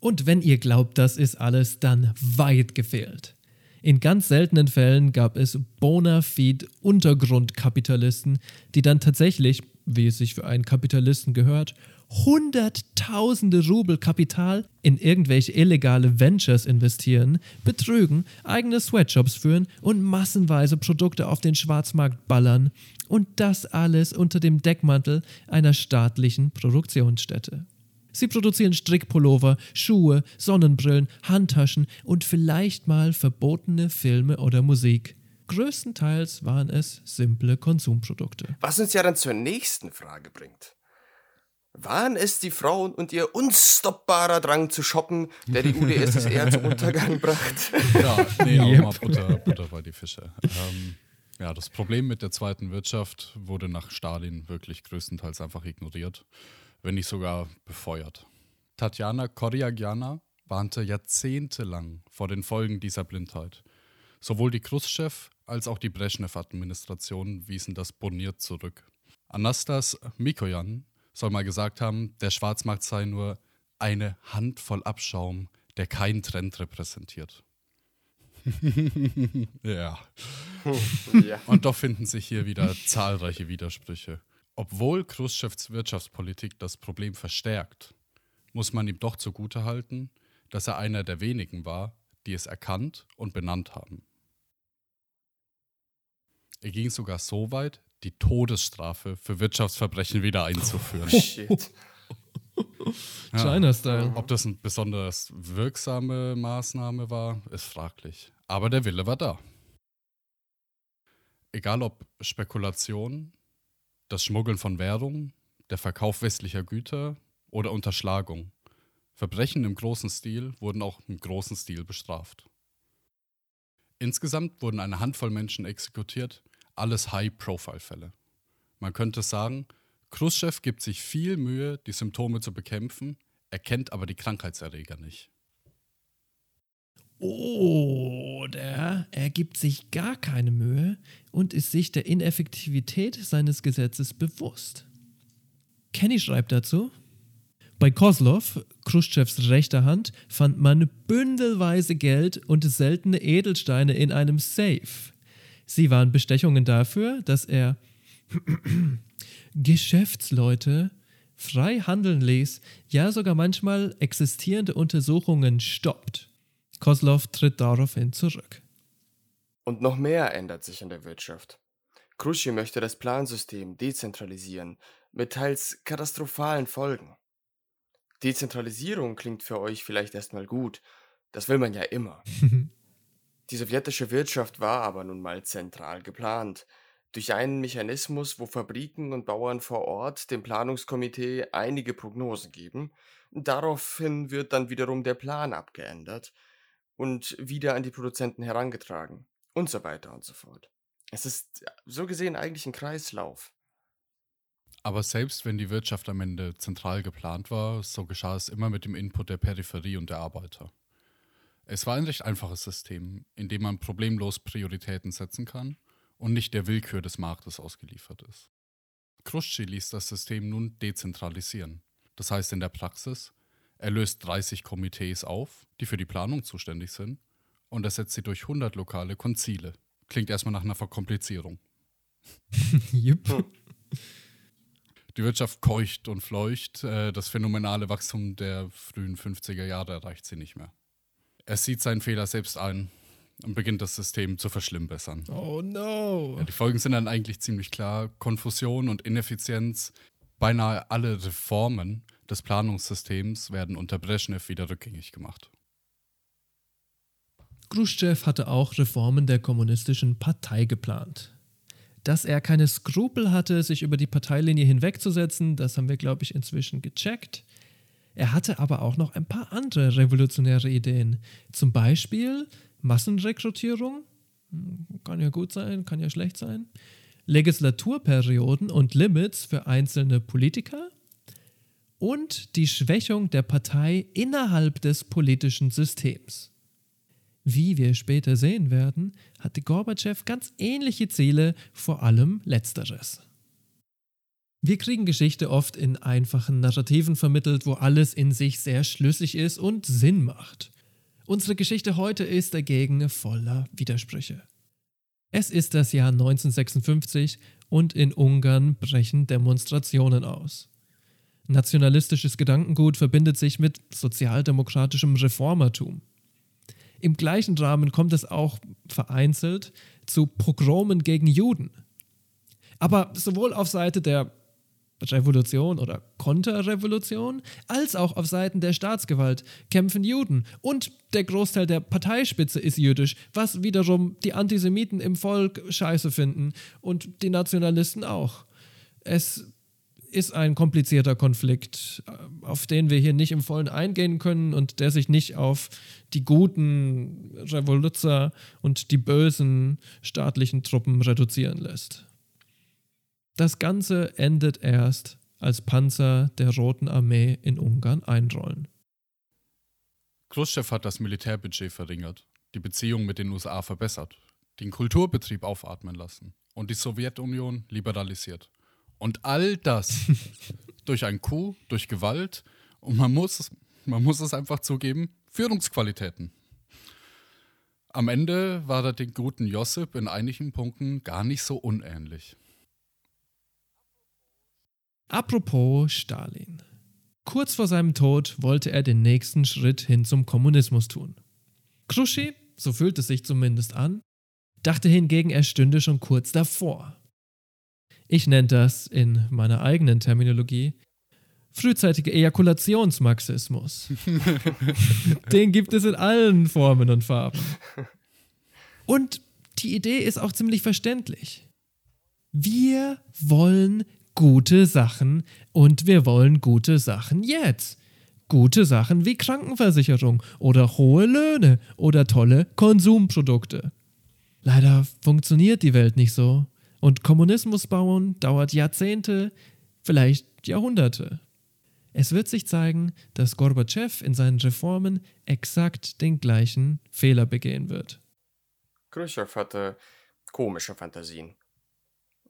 Und wenn ihr glaubt, das ist alles, dann weit gefehlt. In ganz seltenen Fällen gab es bona fide Untergrundkapitalisten, die dann tatsächlich, wie es sich für einen Kapitalisten gehört, Hunderttausende Rubel Kapital in irgendwelche illegale Ventures investieren, betrügen, eigene Sweatshops führen und massenweise Produkte auf den Schwarzmarkt ballern. Und das alles unter dem Deckmantel einer staatlichen Produktionsstätte. Sie produzieren Strickpullover, Schuhe, Sonnenbrillen, Handtaschen und vielleicht mal verbotene Filme oder Musik. Größtenteils waren es simple Konsumprodukte. Was uns ja dann zur nächsten Frage bringt. Waren es die Frauen und ihr unstoppbarer Drang zu shoppen, der die UdSSR zum Untergang brachte? Ja, nee, auch yep. mal Butter, Butter bei die Fische. Ähm, ja, das Problem mit der zweiten Wirtschaft wurde nach Stalin wirklich größtenteils einfach ignoriert wenn nicht sogar befeuert. Tatjana Koryagiana warnte jahrzehntelang vor den Folgen dieser Blindheit. Sowohl die Khrushchev als auch die Brezhnev-Administration wiesen das boniert zurück. Anastas Mikoyan soll mal gesagt haben, der Schwarzmarkt sei nur eine Handvoll Abschaum, der keinen Trend repräsentiert. ja. ja. Und doch finden sich hier wieder zahlreiche Widersprüche. Obwohl Khrushchevs Wirtschaftspolitik das Problem verstärkt, muss man ihm doch zugutehalten, dass er einer der wenigen war, die es erkannt und benannt haben. Er ging sogar so weit, die Todesstrafe für Wirtschaftsverbrechen wieder einzuführen. Shit. Ja. China-Style. Ob das eine besonders wirksame Maßnahme war, ist fraglich. Aber der Wille war da. Egal ob Spekulation, das Schmuggeln von Währung, der Verkauf westlicher Güter oder Unterschlagung. Verbrechen im großen Stil wurden auch im großen Stil bestraft. Insgesamt wurden eine Handvoll Menschen exekutiert, alles High-Profile-Fälle. Man könnte sagen, Khrushchev gibt sich viel Mühe, die Symptome zu bekämpfen, erkennt aber die Krankheitserreger nicht. Oder er gibt sich gar keine Mühe und ist sich der Ineffektivität seines Gesetzes bewusst. Kenny schreibt dazu, bei Kozlov, Khrushchevs rechter Hand, fand man bündelweise Geld und seltene Edelsteine in einem Safe. Sie waren Bestechungen dafür, dass er Geschäftsleute frei handeln ließ, ja sogar manchmal existierende Untersuchungen stoppt. Kozlov tritt daraufhin zurück. Und noch mehr ändert sich in der Wirtschaft. Khrushchev möchte das Plansystem dezentralisieren, mit teils katastrophalen Folgen. Dezentralisierung klingt für euch vielleicht erstmal gut, das will man ja immer. Die sowjetische Wirtschaft war aber nun mal zentral geplant, durch einen Mechanismus, wo Fabriken und Bauern vor Ort dem Planungskomitee einige Prognosen geben. Daraufhin wird dann wiederum der Plan abgeändert und wieder an die Produzenten herangetragen und so weiter und so fort. Es ist so gesehen eigentlich ein Kreislauf. Aber selbst wenn die Wirtschaft am Ende zentral geplant war, so geschah es immer mit dem Input der Peripherie und der Arbeiter. Es war ein recht einfaches System, in dem man problemlos Prioritäten setzen kann und nicht der Willkür des Marktes ausgeliefert ist. Khrushchev ließ das System nun dezentralisieren. Das heißt in der Praxis, er löst 30 Komitees auf, die für die Planung zuständig sind, und ersetzt sie durch 100 lokale Konzile. Klingt erstmal nach einer Verkomplizierung. Jupp. Die Wirtschaft keucht und fleucht. Äh, Das phänomenale Wachstum der frühen 50er Jahre erreicht sie nicht mehr. Er sieht seinen Fehler selbst ein und beginnt das System zu verschlimmbessern. Oh no. Ja, die Folgen sind dann eigentlich ziemlich klar. Konfusion und Ineffizienz. Beinahe alle Reformen des Planungssystems werden unter Brezhnev wieder rückgängig gemacht. Khrushchev hatte auch Reformen der kommunistischen Partei geplant. Dass er keine Skrupel hatte, sich über die Parteilinie hinwegzusetzen, das haben wir, glaube ich, inzwischen gecheckt. Er hatte aber auch noch ein paar andere revolutionäre Ideen. Zum Beispiel Massenrekrutierung, Hm, kann ja gut sein, kann ja schlecht sein. Legislaturperioden und Limits für einzelne Politiker und die Schwächung der Partei innerhalb des politischen Systems. Wie wir später sehen werden, hatte Gorbatschow ganz ähnliche Ziele, vor allem letzteres. Wir kriegen Geschichte oft in einfachen Narrativen vermittelt, wo alles in sich sehr schlüssig ist und Sinn macht. Unsere Geschichte heute ist dagegen voller Widersprüche. Es ist das Jahr 1956 und in Ungarn brechen Demonstrationen aus. Nationalistisches Gedankengut verbindet sich mit sozialdemokratischem Reformertum. Im gleichen Rahmen kommt es auch vereinzelt zu Pogromen gegen Juden. Aber sowohl auf Seite der Revolution oder Konterrevolution als auch auf Seiten der Staatsgewalt kämpfen Juden. Und der Großteil der Parteispitze ist jüdisch, was wiederum die Antisemiten im Volk scheiße finden und die Nationalisten auch. Es ist ein komplizierter Konflikt, äh, auf den wir hier nicht im Vollen eingehen können und der sich nicht auf die guten Revoluzer und die bösen staatlichen Truppen reduzieren lässt. Das Ganze endet erst, als Panzer der Roten Armee in Ungarn einrollen. Khrushchev hat das Militärbudget verringert, die Beziehungen mit den USA verbessert, den Kulturbetrieb aufatmen lassen und die Sowjetunion liberalisiert. Und all das durch ein Coup, durch Gewalt und man muss, man muss es einfach zugeben, Führungsqualitäten. Am Ende war er den guten Josip in einigen Punkten gar nicht so unähnlich. Apropos Stalin. Kurz vor seinem Tod wollte er den nächsten Schritt hin zum Kommunismus tun. Khrushchev, so fühlt es sich zumindest an, dachte hingegen, er stünde schon kurz davor. Ich nenne das in meiner eigenen Terminologie frühzeitiger Ejakulationsmarxismus. Den gibt es in allen Formen und Farben. Und die Idee ist auch ziemlich verständlich. Wir wollen gute Sachen und wir wollen gute Sachen jetzt. Gute Sachen wie Krankenversicherung oder hohe Löhne oder tolle Konsumprodukte. Leider funktioniert die Welt nicht so und Kommunismus bauen dauert Jahrzehnte, vielleicht Jahrhunderte. Es wird sich zeigen, dass Gorbatschow in seinen Reformen exakt den gleichen Fehler begehen wird. Khrushchev hatte komische Fantasien.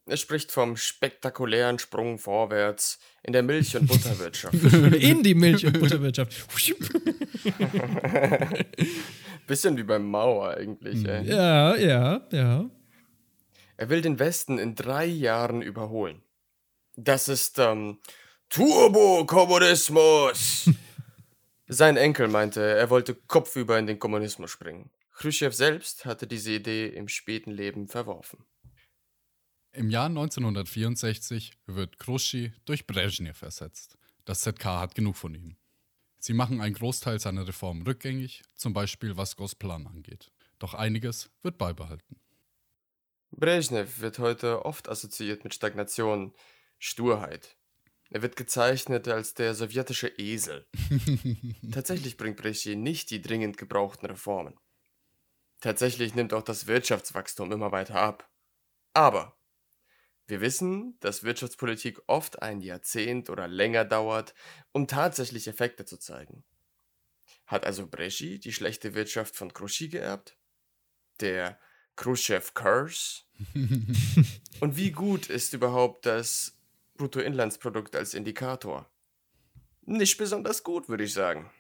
Er spricht vom spektakulären Sprung vorwärts in der Milch- und Butterwirtschaft. In die Milch- und Butterwirtschaft. Bisschen wie beim Mauer eigentlich. Ey. Ja, ja, ja. Er will den Westen in drei Jahren überholen. Das ist ähm, Turbo-Kommunismus. Sein Enkel meinte, er wollte kopfüber in den Kommunismus springen. Khrushchev selbst hatte diese Idee im späten Leben verworfen. Im Jahr 1964 wird Khrushchev durch Brezhnev ersetzt. Das ZK hat genug von ihm. Sie machen einen Großteil seiner Reformen rückgängig, zum Beispiel was Gosplan angeht. Doch einiges wird beibehalten. Brezhnev wird heute oft assoziiert mit Stagnation, Sturheit. Er wird gezeichnet als der sowjetische Esel. Tatsächlich bringt Brezhnev nicht die dringend gebrauchten Reformen. Tatsächlich nimmt auch das Wirtschaftswachstum immer weiter ab. Aber wir wissen, dass Wirtschaftspolitik oft ein Jahrzehnt oder länger dauert, um tatsächlich Effekte zu zeigen. Hat also Bresci die schlechte Wirtschaft von Khrushchev geerbt? Der Khrushchev Curse? Und wie gut ist überhaupt das Bruttoinlandsprodukt als Indikator? Nicht besonders gut, würde ich sagen.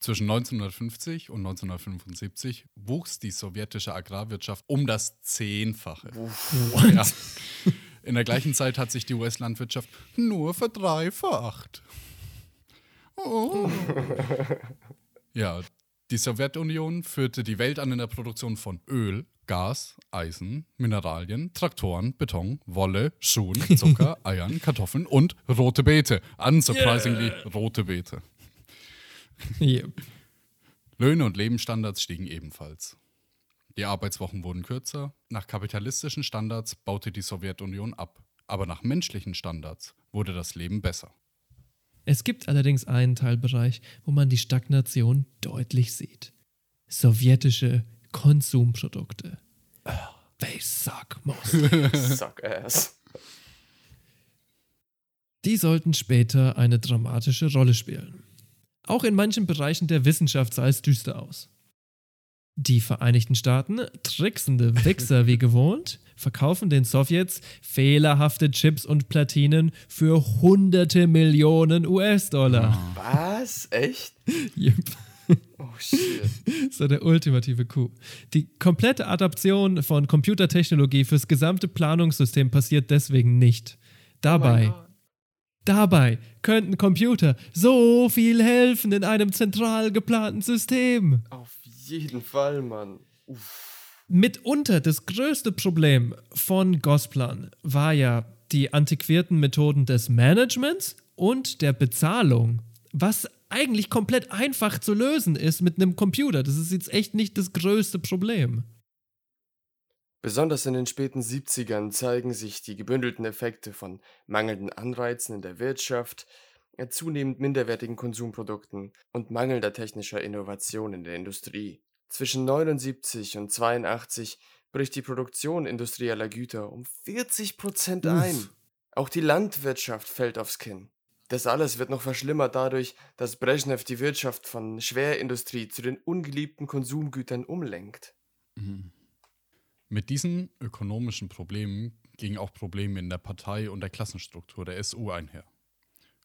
Zwischen 1950 und 1975 wuchs die sowjetische Agrarwirtschaft um das Zehnfache. Ja. In der gleichen Zeit hat sich die US-Landwirtschaft nur verdreifacht. Oh. Ja, die Sowjetunion führte die Welt an in der Produktion von Öl, Gas, Eisen, Mineralien, Traktoren, Beton, Wolle, Schuhen, Zucker, Eiern, Kartoffeln und rote Beete. Unsurprisingly rote Beete. Yep. Löhne und Lebensstandards stiegen ebenfalls. Die Arbeitswochen wurden kürzer. Nach kapitalistischen Standards baute die Sowjetunion ab. Aber nach menschlichen Standards wurde das Leben besser. Es gibt allerdings einen Teilbereich, wo man die Stagnation deutlich sieht. Sowjetische Konsumprodukte. They suck mostly. Suck ass. Die sollten später eine dramatische Rolle spielen. Auch in manchen Bereichen der Wissenschaft sah es düster aus. Die Vereinigten Staaten, tricksende Wichser wie gewohnt, verkaufen den Sowjets fehlerhafte Chips und Platinen für hunderte Millionen US-Dollar. Was? Echt? Yep. Oh shit. So der ultimative Coup. Die komplette Adaption von Computertechnologie fürs gesamte Planungssystem passiert deswegen nicht. Dabei, dabei könnten Computer so viel helfen in einem zentral geplanten System. Auf jeden Fall, Mann. Uff. Mitunter das größte Problem von Gosplan war ja die antiquierten Methoden des Managements und der Bezahlung, was eigentlich komplett einfach zu lösen ist mit einem Computer. Das ist jetzt echt nicht das größte Problem. Besonders in den späten 70ern zeigen sich die gebündelten Effekte von mangelnden Anreizen in der Wirtschaft, äh, zunehmend minderwertigen Konsumprodukten und mangelnder technischer Innovation in der Industrie. Zwischen 79 und 82 bricht die Produktion industrieller Güter um 40 Prozent ein. Auch die Landwirtschaft fällt aufs Kinn. Das alles wird noch verschlimmert dadurch, dass Brezhnev die Wirtschaft von Schwerindustrie zu den ungeliebten Konsumgütern umlenkt. Mit diesen ökonomischen Problemen gingen auch Probleme in der Partei und der Klassenstruktur der SU einher.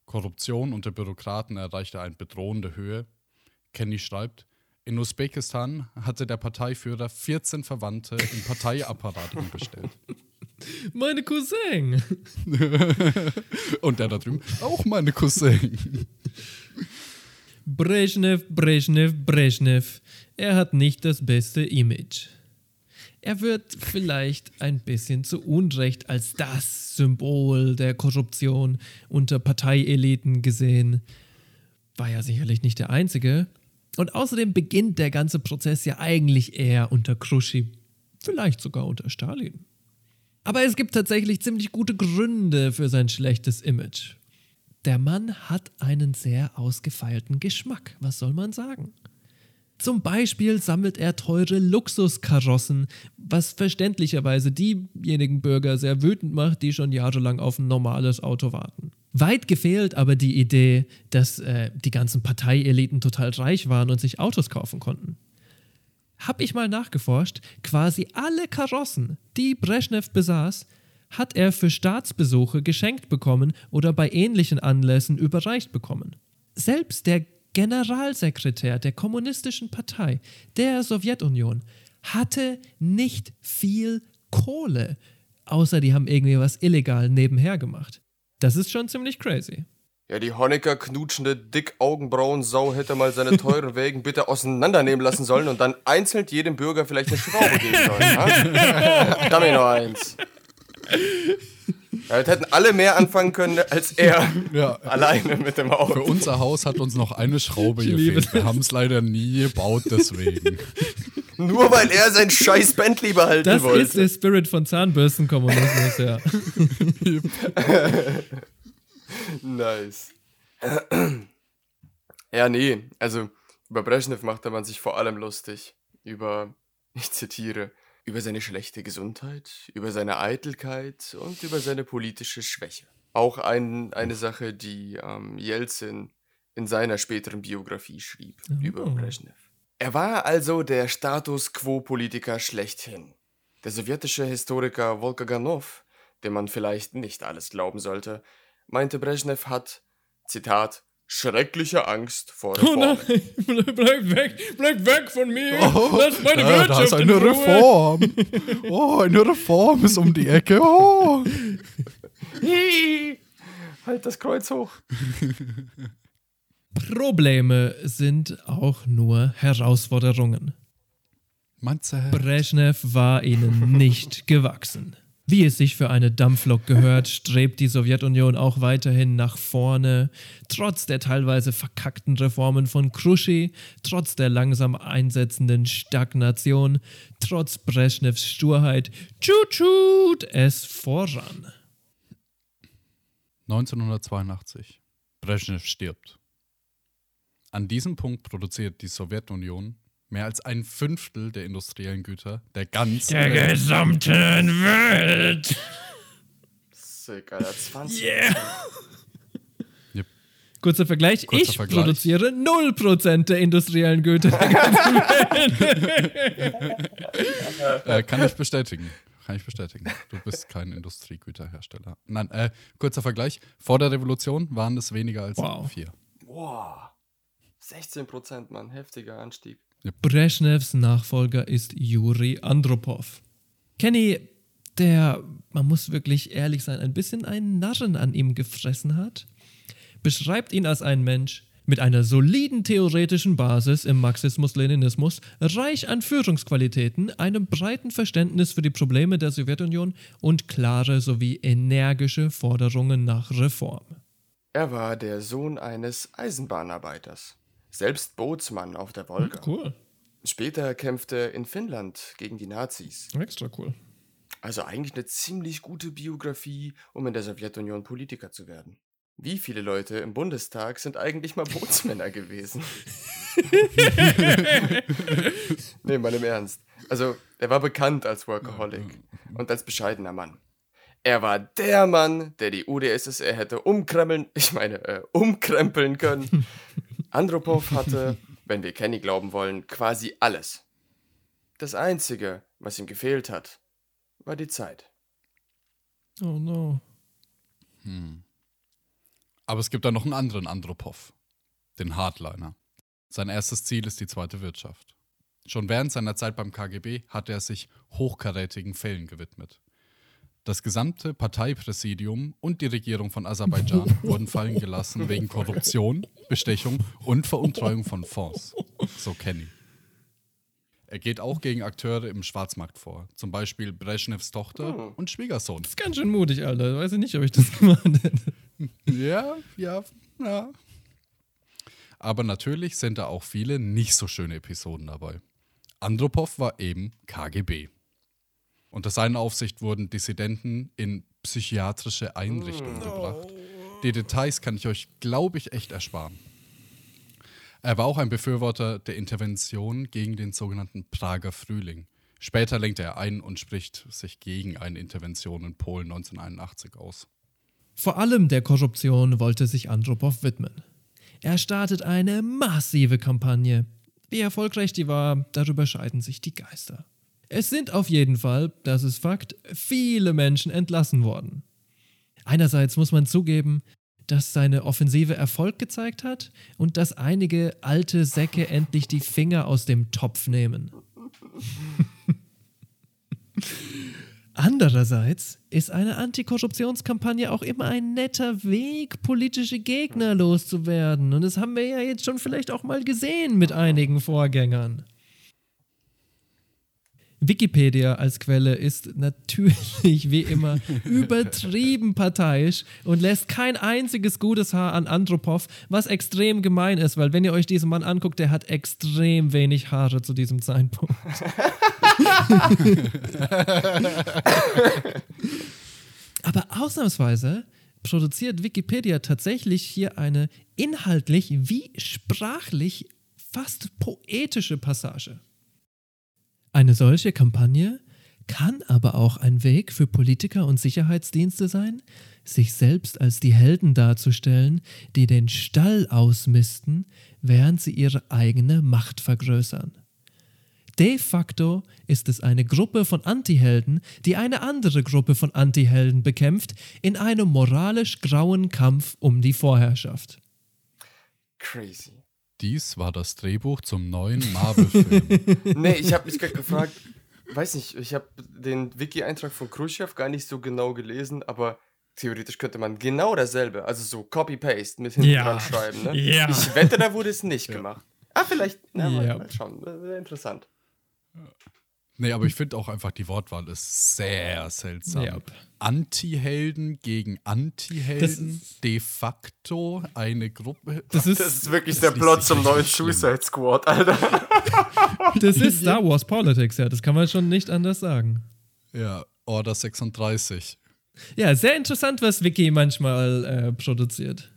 Korruption unter Bürokraten erreichte eine bedrohende Höhe. Kenny schreibt, in Usbekistan hatte der Parteiführer 14 Verwandte im Parteiapparat umgestellt. Meine Cousin. Und der da drüben, auch meine Cousin. Brezhnev, Brezhnev, Brezhnev. Er hat nicht das beste Image. Er wird vielleicht ein bisschen zu Unrecht als das Symbol der Korruption unter Parteieliten gesehen. War ja sicherlich nicht der einzige. Und außerdem beginnt der ganze Prozess ja eigentlich eher unter Khrushchev, vielleicht sogar unter Stalin. Aber es gibt tatsächlich ziemlich gute Gründe für sein schlechtes Image. Der Mann hat einen sehr ausgefeilten Geschmack, was soll man sagen? Zum Beispiel sammelt er teure Luxuskarossen, was verständlicherweise diejenigen Bürger sehr wütend macht, die schon jahrelang auf ein normales Auto warten. Weit gefehlt aber die Idee, dass äh, die ganzen Parteieliten total reich waren und sich Autos kaufen konnten. Hab ich mal nachgeforscht, quasi alle Karossen, die Brezhnev besaß, hat er für Staatsbesuche geschenkt bekommen oder bei ähnlichen Anlässen überreicht bekommen. Selbst der Generalsekretär der Kommunistischen Partei der Sowjetunion hatte nicht viel Kohle, außer die haben irgendwie was illegal nebenher gemacht. Das ist schon ziemlich crazy. Ja, die Honecker knutschende, dick Augenbrauen-Sau hätte mal seine teuren Wägen bitte auseinandernehmen lassen sollen und dann einzeln jedem Bürger vielleicht eine Schraube geben sollen. Dummy noch eins. Ja, das hätten alle mehr anfangen können als er. Ja. Alleine mit dem Für Auto. unser Haus hat uns noch eine Schraube gefehlt. Wir haben es leider nie gebaut, deswegen. Nur weil er sein scheiß Bentley behalten Das wollte. ist der Spirit von Zahnbürstenkommunismus, ja. Nice. ja, nee, also über Brezhnev machte man sich vor allem lustig. Über, ich zitiere, über seine schlechte Gesundheit, über seine Eitelkeit und über seine politische Schwäche. Auch ein, eine Sache, die ähm, Jelzin in seiner späteren Biografie schrieb über Brezhnev. Er war also der Status quo-Politiker schlechthin. Der sowjetische Historiker Volkaganov, dem man vielleicht nicht alles glauben sollte, meinte Brezhnev hat, Zitat, schreckliche Angst vor Oh Reformen. nein, bleib weg, bleib weg von mir. Lass meine Ja, Wirtschaft da ist in eine Ruhe. Reform. Oh, eine Reform ist um die Ecke. Oh. halt das Kreuz hoch. Probleme sind auch nur Herausforderungen. Du? Brezhnev war ihnen nicht gewachsen. Wie es sich für eine Dampflok gehört, strebt die Sowjetunion auch weiterhin nach vorne, trotz der teilweise verkackten Reformen von Khrushchev, trotz der langsam einsetzenden Stagnation, trotz Brezhnevs Sturheit, tschut es voran. 1982. Brezhnev stirbt. An diesem Punkt produziert die Sowjetunion mehr als ein Fünftel der industriellen Güter der ganzen Welt. gesamten Welt. Sick, Alter. 20. Yeah. Yep. Kurzer Vergleich, Kurzer ich Vergleich. produziere 0% der industriellen Güter. Äh, kann ich bestätigen. Kann ich bestätigen. Du bist kein Industriegüterhersteller. Nein, äh, kurzer Vergleich. Vor der Revolution waren es weniger als Wow. vier. Boah. 16 Prozent, Mann. Heftiger Anstieg. Brezhnevs Nachfolger ist Juri Andropov. Kenny, der, man muss wirklich ehrlich sein, ein bisschen einen Narren an ihm gefressen hat, beschreibt ihn als einen Mensch mit einer soliden theoretischen Basis im Marxismus-Leninismus, reich an Führungsqualitäten, einem breiten Verständnis für die Probleme der Sowjetunion und klare sowie energische Forderungen nach Reform. Er war der Sohn eines Eisenbahnarbeiters. Selbst Bootsmann auf der Wolga. Cool, Später kämpfte er in Finnland gegen die Nazis. extra cool. Also eigentlich eine ziemlich gute Biografie, um in der Sowjetunion Politiker zu werden. Wie viele Leute im Bundestag sind eigentlich mal Bootsmänner gewesen? nee, mal im Ernst. Also, er war bekannt als Workaholic und als bescheidener Mann. Er war der Mann, der die UdSSR hätte umkrempeln, ich meine, äh, umkrempeln können. Andropov hatte, wenn wir Kenny glauben wollen, quasi alles. Das Einzige, was ihm gefehlt hat, war die Zeit. Oh no. Aber es gibt da noch einen anderen Andropov, den Hardliner. Sein erstes Ziel ist die zweite Wirtschaft. Schon während seiner Zeit beim KGB hat er sich hochkarätigen Fällen gewidmet. Das gesamte Parteipräsidium und die Regierung von Aserbaidschan wurden fallen gelassen wegen Korruption, Bestechung und Veruntreuung von Fonds. So Kenny. Er geht auch gegen Akteure im Schwarzmarkt vor, zum Beispiel Brezhnevs Tochter und Schwiegersohn. Das ist ganz schön mutig, Alter. Weiß ich nicht, ob ich das gemacht hätte. Ja, ja, ja. Aber natürlich sind da auch viele nicht so schöne Episoden dabei. Andropov war eben KGB. Unter seiner Aufsicht wurden Dissidenten in psychiatrische Einrichtungen gebracht. Die Details kann ich euch, glaube ich, echt ersparen. Er war auch ein Befürworter der Intervention gegen den sogenannten Prager Frühling. Später lenkt er ein und spricht sich gegen eine Intervention in Polen 1981 aus. Vor allem der Korruption wollte sich Andropov widmen. Er startet eine massive Kampagne. Wie erfolgreich die war, darüber scheiden sich die Geister. Es sind auf jeden Fall, das ist Fakt, viele Menschen entlassen worden. Einerseits muss man zugeben, dass seine Offensive Erfolg gezeigt hat und dass einige alte Säcke endlich die Finger aus dem Topf nehmen. Andererseits ist eine Antikorruptionskampagne auch immer ein netter Weg, politische Gegner loszuwerden. Und das haben wir ja jetzt schon vielleicht auch mal gesehen mit einigen Vorgängern. Wikipedia als Quelle ist natürlich wie immer übertrieben parteiisch und lässt kein einziges gutes Haar an Andropov, was extrem gemein ist, weil wenn ihr euch diesen Mann anguckt, der hat extrem wenig Haare zu diesem Zeitpunkt. Aber ausnahmsweise produziert Wikipedia tatsächlich hier eine inhaltlich wie sprachlich fast poetische Passage. Eine solche Kampagne kann aber auch ein Weg für Politiker und Sicherheitsdienste sein, sich selbst als die Helden darzustellen, die den Stall ausmisten, während sie ihre eigene Macht vergrößern. De facto ist es eine Gruppe von Antihelden, die eine andere Gruppe von Antihelden bekämpft, in einem moralisch grauen Kampf um die Vorherrschaft. Crazy. Dies war das Drehbuch zum neuen Marvel-Film. Nee, ich habe mich gerade gefragt, weiß nicht, ich habe den Wiki-Eintrag von Khrushchev gar nicht so genau gelesen, aber theoretisch könnte man genau dasselbe, also so Copy-Paste mit hinten Ja. dran schreiben. Ne? Ja. Ich wette, da wurde es nicht gemacht. Ah, vielleicht, na, mal, Ja. mal schauen, wäre interessant. Nee, aber ich finde auch einfach, die Wortwahl ist sehr seltsam. Ja. Anti-Helden gegen Anti-Helden. De facto eine Gruppe. Das ist, Das ist wirklich Das der Plot zum neuen schlimm. Suicide Squad, Alter. das ist Star Wars Politics, ja, das kann man schon nicht anders sagen. Ja, Order 36. Ja, sehr interessant, was Wiki manchmal äh, produziert.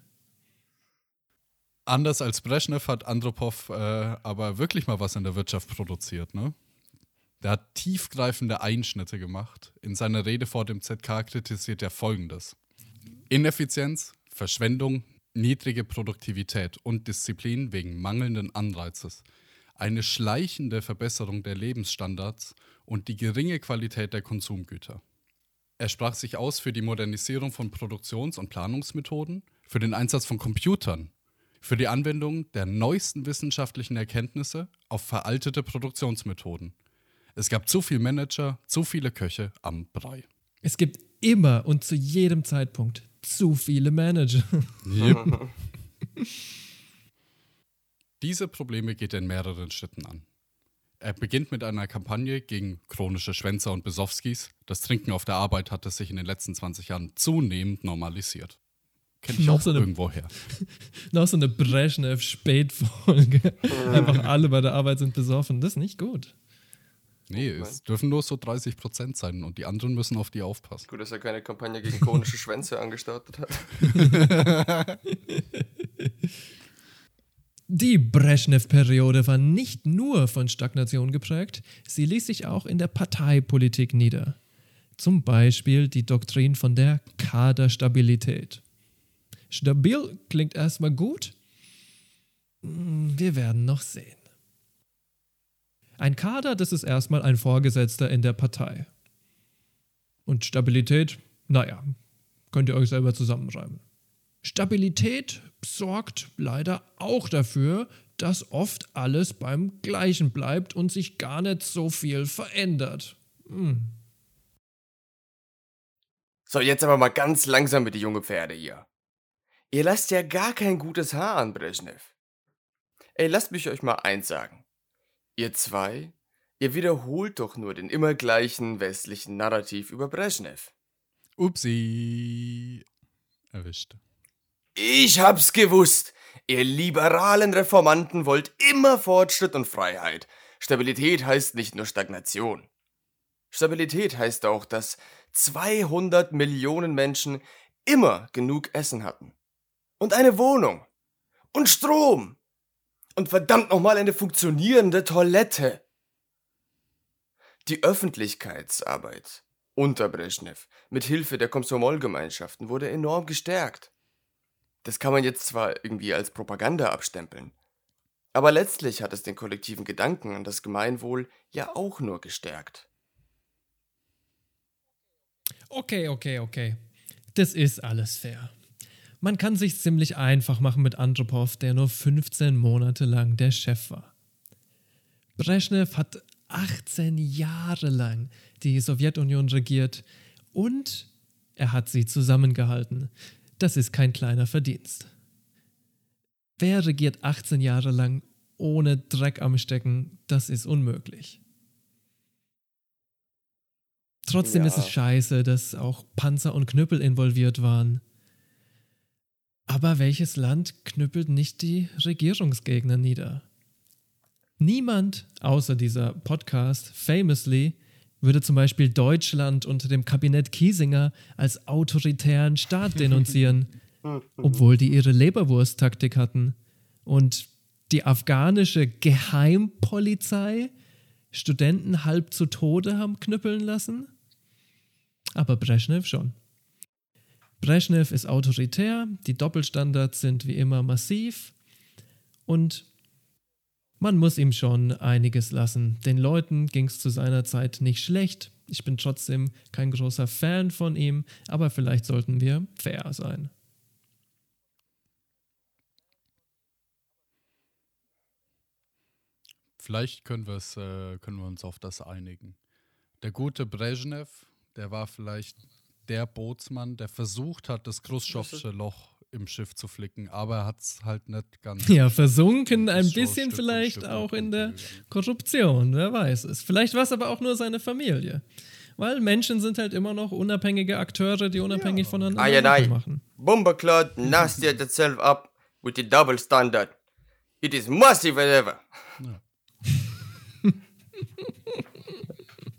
Anders als Brezhnev hat Andropov äh, aber wirklich mal was in der Wirtschaft produziert, ne? Der hat tiefgreifende Einschnitte gemacht. In seiner Rede vor dem ZK kritisiert er folgendes: Ineffizienz, Verschwendung, niedrige Produktivität und Disziplin wegen mangelnden Anreizes, eine schleichende Verbesserung der Lebensstandards und die geringe Qualität der Konsumgüter. Er sprach sich aus für die Modernisierung von Produktions- und Planungsmethoden, für den Einsatz von Computern, für die Anwendung der neuesten wissenschaftlichen Erkenntnisse auf veraltete Produktionsmethoden. Es gab zu viele Manager, zu viele Köche am Brei. Es gibt immer und zu jedem Zeitpunkt zu viele Manager. Yep. Diese Probleme geht er in mehreren Schritten an. Er beginnt mit einer Kampagne gegen chronische Schwänzer und Besowskis. Das Trinken auf der Arbeit hatte sich in den letzten 20 Jahren zunehmend normalisiert. Kennt ich Noch auch so eine- irgendwo her. Noch so eine Brezhnev-Spätfolge. Einfach alle bei der Arbeit sind besoffen. Das ist nicht gut. Nee, es dürfen nur so 30 Prozent sein und die anderen müssen auf die aufpassen. Gut, dass er keine Kampagne gegen chronische Schwänze angestartet hat. Die Brezhnev-Periode war nicht nur von Stagnation geprägt, sie ließ sich auch in der Parteipolitik nieder. Zum Beispiel die Doktrin von der Kaderstabilität. Stabil klingt erstmal gut. Hm, Wir werden noch sehen. Ein Kader, das ist erstmal ein Vorgesetzter in der Partei. Und Stabilität, naja, könnt ihr euch selber zusammenschreiben. Stabilität sorgt leider auch dafür, dass oft alles beim Gleichen bleibt und sich gar nicht so viel verändert. Hm. So, jetzt aber mal ganz langsam mit die junge Pferde hier. Ihr lasst ja gar kein gutes Haar an, Brezhnev. Ey, lasst mich euch mal eins sagen. Ihr zwei, ihr wiederholt doch nur den immer gleichen westlichen Narrativ über Brezhnev. Upsi. Erwischt. Ich hab's gewusst. Ihr liberalen Reformanten wollt immer Fortschritt und Freiheit. Stabilität heißt nicht nur Stagnation. Stabilität heißt auch, dass 200 Millionen Menschen immer genug Essen hatten. Und eine Wohnung. Und Strom. Und verdammt nochmal eine funktionierende Toilette. Die Öffentlichkeitsarbeit unter Brezhnev mit Hilfe der Komsomol-Gemeinschaften wurde enorm gestärkt. Das kann man jetzt zwar irgendwie als Propaganda abstempeln, aber letztlich hat es den kollektiven Gedanken an das Gemeinwohl ja auch nur gestärkt. Okay, okay, okay. Das ist alles fair. Man kann sich ziemlich einfach machen mit Andropov, der nur 15 Monate lang der Chef war. Brezhnev hat 18 Jahre lang die Sowjetunion regiert und er hat sie zusammengehalten. Das ist kein kleiner Verdienst. Wer regiert 18 Jahre lang ohne Dreck am Stecken? Das ist unmöglich. Trotzdem Ja. ist es scheiße, dass auch Panzer und Knüppel involviert waren. Aber welches Land knüppelt nicht die Regierungsgegner nieder? Niemand außer dieser Podcast, famously, würde zum Beispiel Deutschland unter dem Kabinett Kiesinger als autoritären Staat denunzieren, obwohl die ihre Leberwurst-Taktik hatten. Und die afghanische Geheimpolizei Studenten halb zu Tode haben knüppeln lassen? Aber Brezhnev schon. Brezhnev ist autoritär, die Doppelstandards sind wie immer massiv und man muss ihm schon einiges lassen. Den Leuten ging es zu seiner Zeit nicht schlecht. Ich bin trotzdem kein großer Fan von ihm, aber vielleicht sollten wir fair sein. Vielleicht können, äh, können wir uns auf das einigen. Der gute Brezhnev, der war vielleicht der Bootsmann, der versucht hat, das Khrushchevsche Loch im Schiff zu flicken, aber er hat es halt nicht ganz. Ja, versunken ein bisschen vielleicht auch in der. Korruption, wer weiß es. Vielleicht war es aber auch nur seine Familie. Weil Menschen sind halt immer noch unabhängige Akteure, die unabhängig voneinander Ah, ja, nein. Sachen machen. Bomberclot nastied itself up with the double standard. It is massive as ever.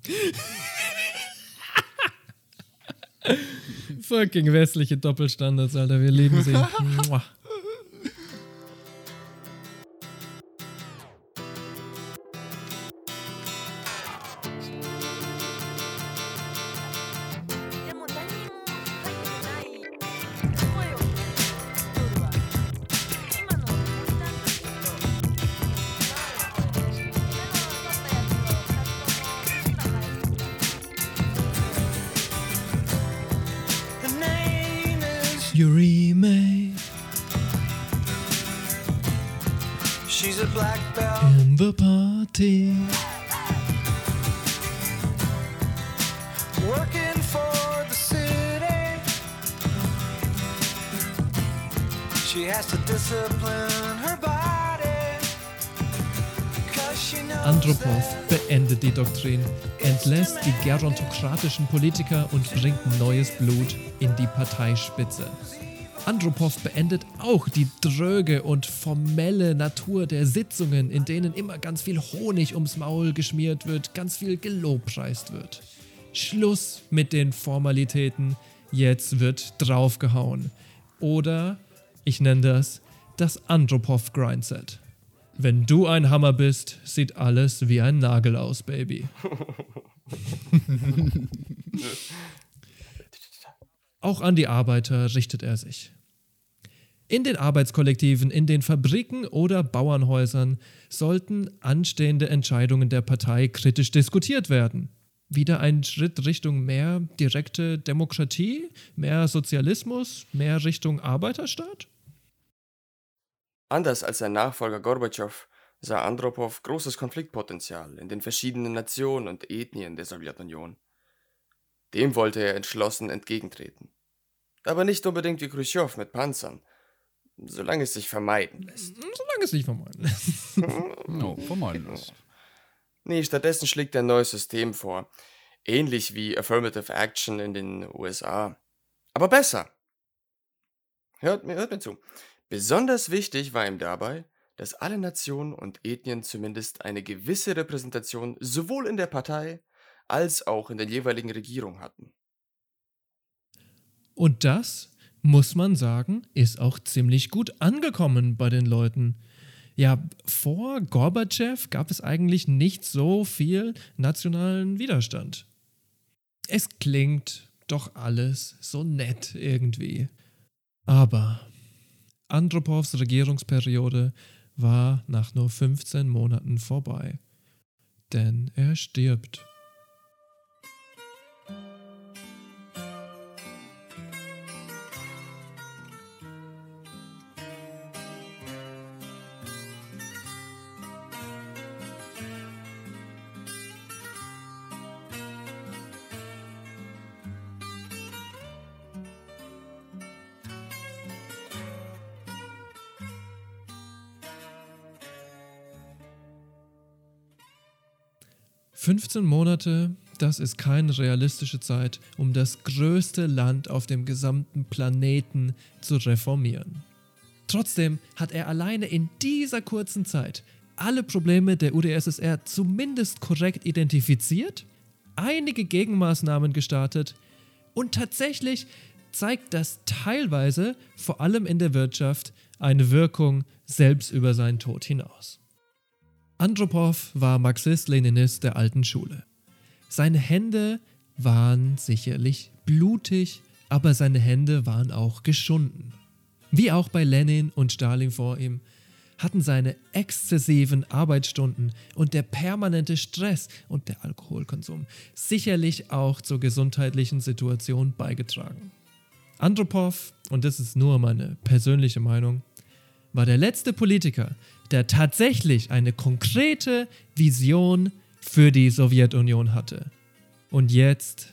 Fucking westliche Doppelstandards, Alter, wir lieben sie. Yuri She's a black belt. in the party. Working for the city. She has to discipline her body. 'Cause she knows Andropov that beendet die Doktrin, entlässt die gerontokratischen Politiker und bringt neues Blut in die Parteispitze. Andropov beendet auch die dröge und formelle Natur der Sitzungen, in denen immer ganz viel Honig ums Maul geschmiert wird, ganz viel gelobpreist wird. Schluss mit den Formalitäten, jetzt wird draufgehauen. Oder, ich nenne das, das Andropov Grindset. Wenn du ein Hammer bist, sieht alles wie ein Nagel aus, Baby. Auch an die Arbeiter richtet er sich. In den Arbeitskollektiven, in den Fabriken oder Bauernhäusern sollten anstehende Entscheidungen der Partei kritisch diskutiert werden. Wieder ein Schritt Richtung mehr direkte Demokratie, mehr Sozialismus, mehr Richtung Arbeiterstaat? Anders als sein Nachfolger Gorbatschow sah Andropow großes Konfliktpotenzial in den verschiedenen Nationen und Ethnien der Sowjetunion. Dem wollte er entschlossen entgegentreten. Aber nicht unbedingt wie Khrushchev mit Panzern, solange es sich vermeiden lässt. Solange es sich vermeiden lässt. No, vermeiden lässt. Nee, stattdessen schlägt er ein neues System vor. Ähnlich wie Affirmative Action in den USA. Aber besser. Hört mir, hört mir zu. Besonders wichtig war ihm dabei, dass alle Nationen und Ethnien zumindest eine gewisse Repräsentation sowohl in der Partei als auch in der jeweiligen Regierung hatten. Und das, muss man sagen, ist auch ziemlich gut angekommen bei den Leuten. Ja, vor Gorbatschow gab es eigentlich nicht so viel nationalen Widerstand. Es klingt doch alles so nett irgendwie. Aber Andropows Regierungsperiode war nach nur 15 Monaten vorbei. Denn er stirbt. Fünfzehn Monate, das ist keine realistische Zeit, um das größte Land auf dem gesamten Planeten zu reformieren. Trotzdem hat er alleine in dieser kurzen Zeit alle Probleme der UdSSR zumindest korrekt identifiziert, einige Gegenmaßnahmen gestartet und tatsächlich zeigt das teilweise, vor allem in der Wirtschaft, eine Wirkung selbst über seinen Tod hinaus. Andropow war Marxist-Leninist der alten Schule. Seine Hände waren sicherlich blutig, aber seine Hände waren auch geschunden. Wie auch bei Lenin und Stalin vor ihm hatten seine exzessiven Arbeitsstunden und der permanente Stress und der Alkoholkonsum sicherlich auch zur gesundheitlichen Situation beigetragen. Andropow, und das ist nur meine persönliche Meinung, war der letzte Politiker, der tatsächlich eine konkrete Vision für die Sowjetunion hatte. Und jetzt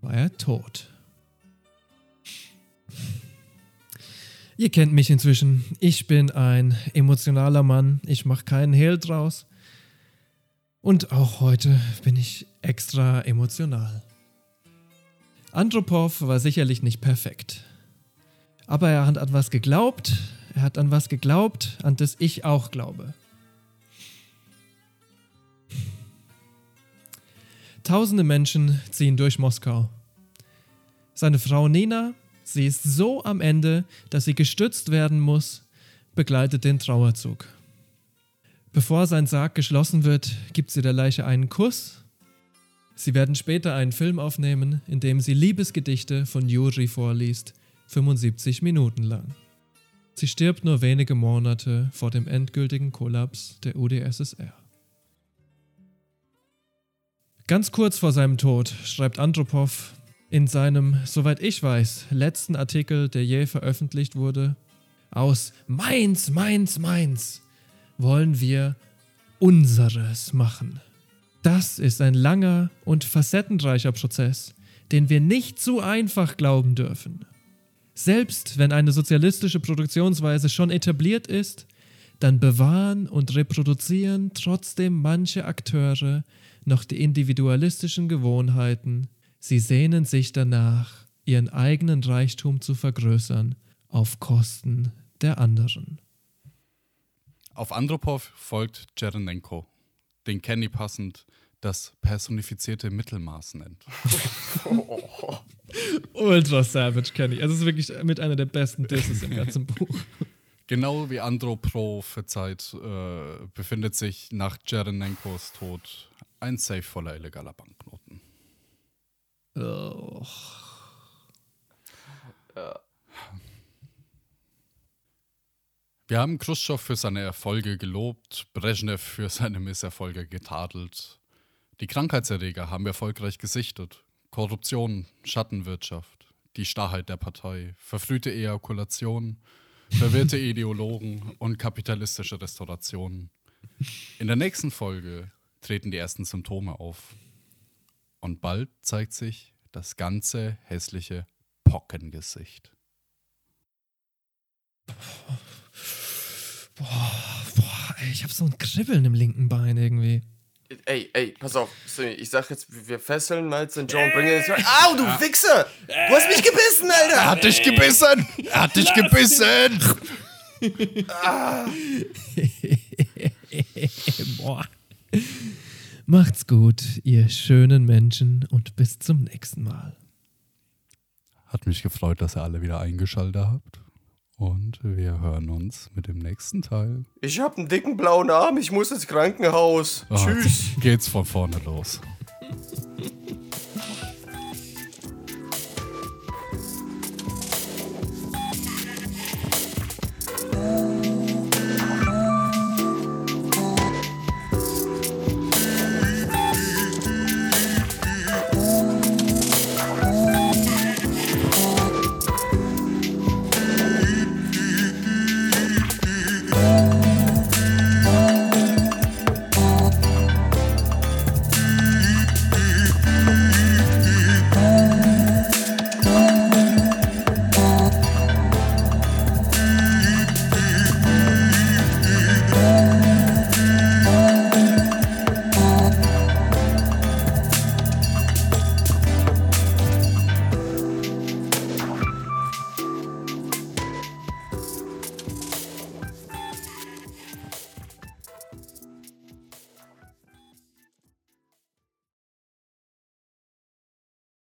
war er tot. Ihr kennt mich inzwischen. Ich bin ein emotionaler Mann. Ich mache keinen Hehl draus. Und auch heute bin ich extra emotional. Andropow war sicherlich nicht perfekt. Aber er hat an was geglaubt. Er hat an was geglaubt, an das ich auch glaube. Tausende Menschen ziehen durch Moskau. Seine Frau Nina, sie ist so am Ende, dass sie gestützt werden muss, begleitet den Trauerzug. Bevor sein Sarg geschlossen wird, gibt sie der Leiche einen Kuss. Sie werden später einen Film aufnehmen, in dem sie Liebesgedichte von Juri vorliest, 75 Minuten lang. Sie stirbt nur wenige Monate vor dem endgültigen Kollaps der UdSSR. Ganz kurz vor seinem Tod schreibt Andropow in seinem, soweit ich weiß, letzten Artikel, der je veröffentlicht wurde, aus Mainz, Mainz, Mainz wollen wir unseres machen. Das ist ein langer und facettenreicher Prozess, den wir nicht so einfach glauben dürfen. Selbst wenn eine sozialistische Produktionsweise schon etabliert ist, dann bewahren und reproduzieren trotzdem manche Akteure noch die individualistischen Gewohnheiten. Sie sehnen sich danach, ihren eigenen Reichtum zu vergrößern auf Kosten der anderen. Auf Andropow folgt Cherenenko, den Kenny passend das personifizierte Mittelmaß nennt. Ultra Savage Kenny. Also es ist wirklich mit einer der besten Disses im ganzen Buch. Genau wie Andropow verzeiht, äh, befindet sich nach Cherenenkos Tod ein Safe voller illegaler Banknoten. Oh. Wir haben Khrushchev für seine Erfolge gelobt, Brezhnev für seine Misserfolge getadelt. Die Krankheitserreger haben wir erfolgreich gesichtet. Korruption, Schattenwirtschaft, die Starrheit der Partei, verfrühte Ejakulation, verwirrte Ideologen und kapitalistische Restauration. In der nächsten Folge treten die ersten Symptome auf. Und bald zeigt sich das ganze hässliche Pockengesicht. Boah, ey, ich hab so ein Kribbeln im linken Bein irgendwie. Ey, ey, pass auf. Ich sag jetzt, wir fesseln den Joe und bringen ihn jetzt. Au, du Wichser! Du hast mich gebissen, Alter! Er hat dich gebissen! Er hat dich gebissen! Boah. Macht's gut, ihr schönen Menschen, und bis zum nächsten Mal. Hat mich gefreut, dass ihr alle wieder eingeschaltet habt. Und wir hören uns mit dem nächsten Teil. Ich hab einen dicken blauen Arm, ich muss ins Krankenhaus. Ah, Tschüss. Geht's von vorne los.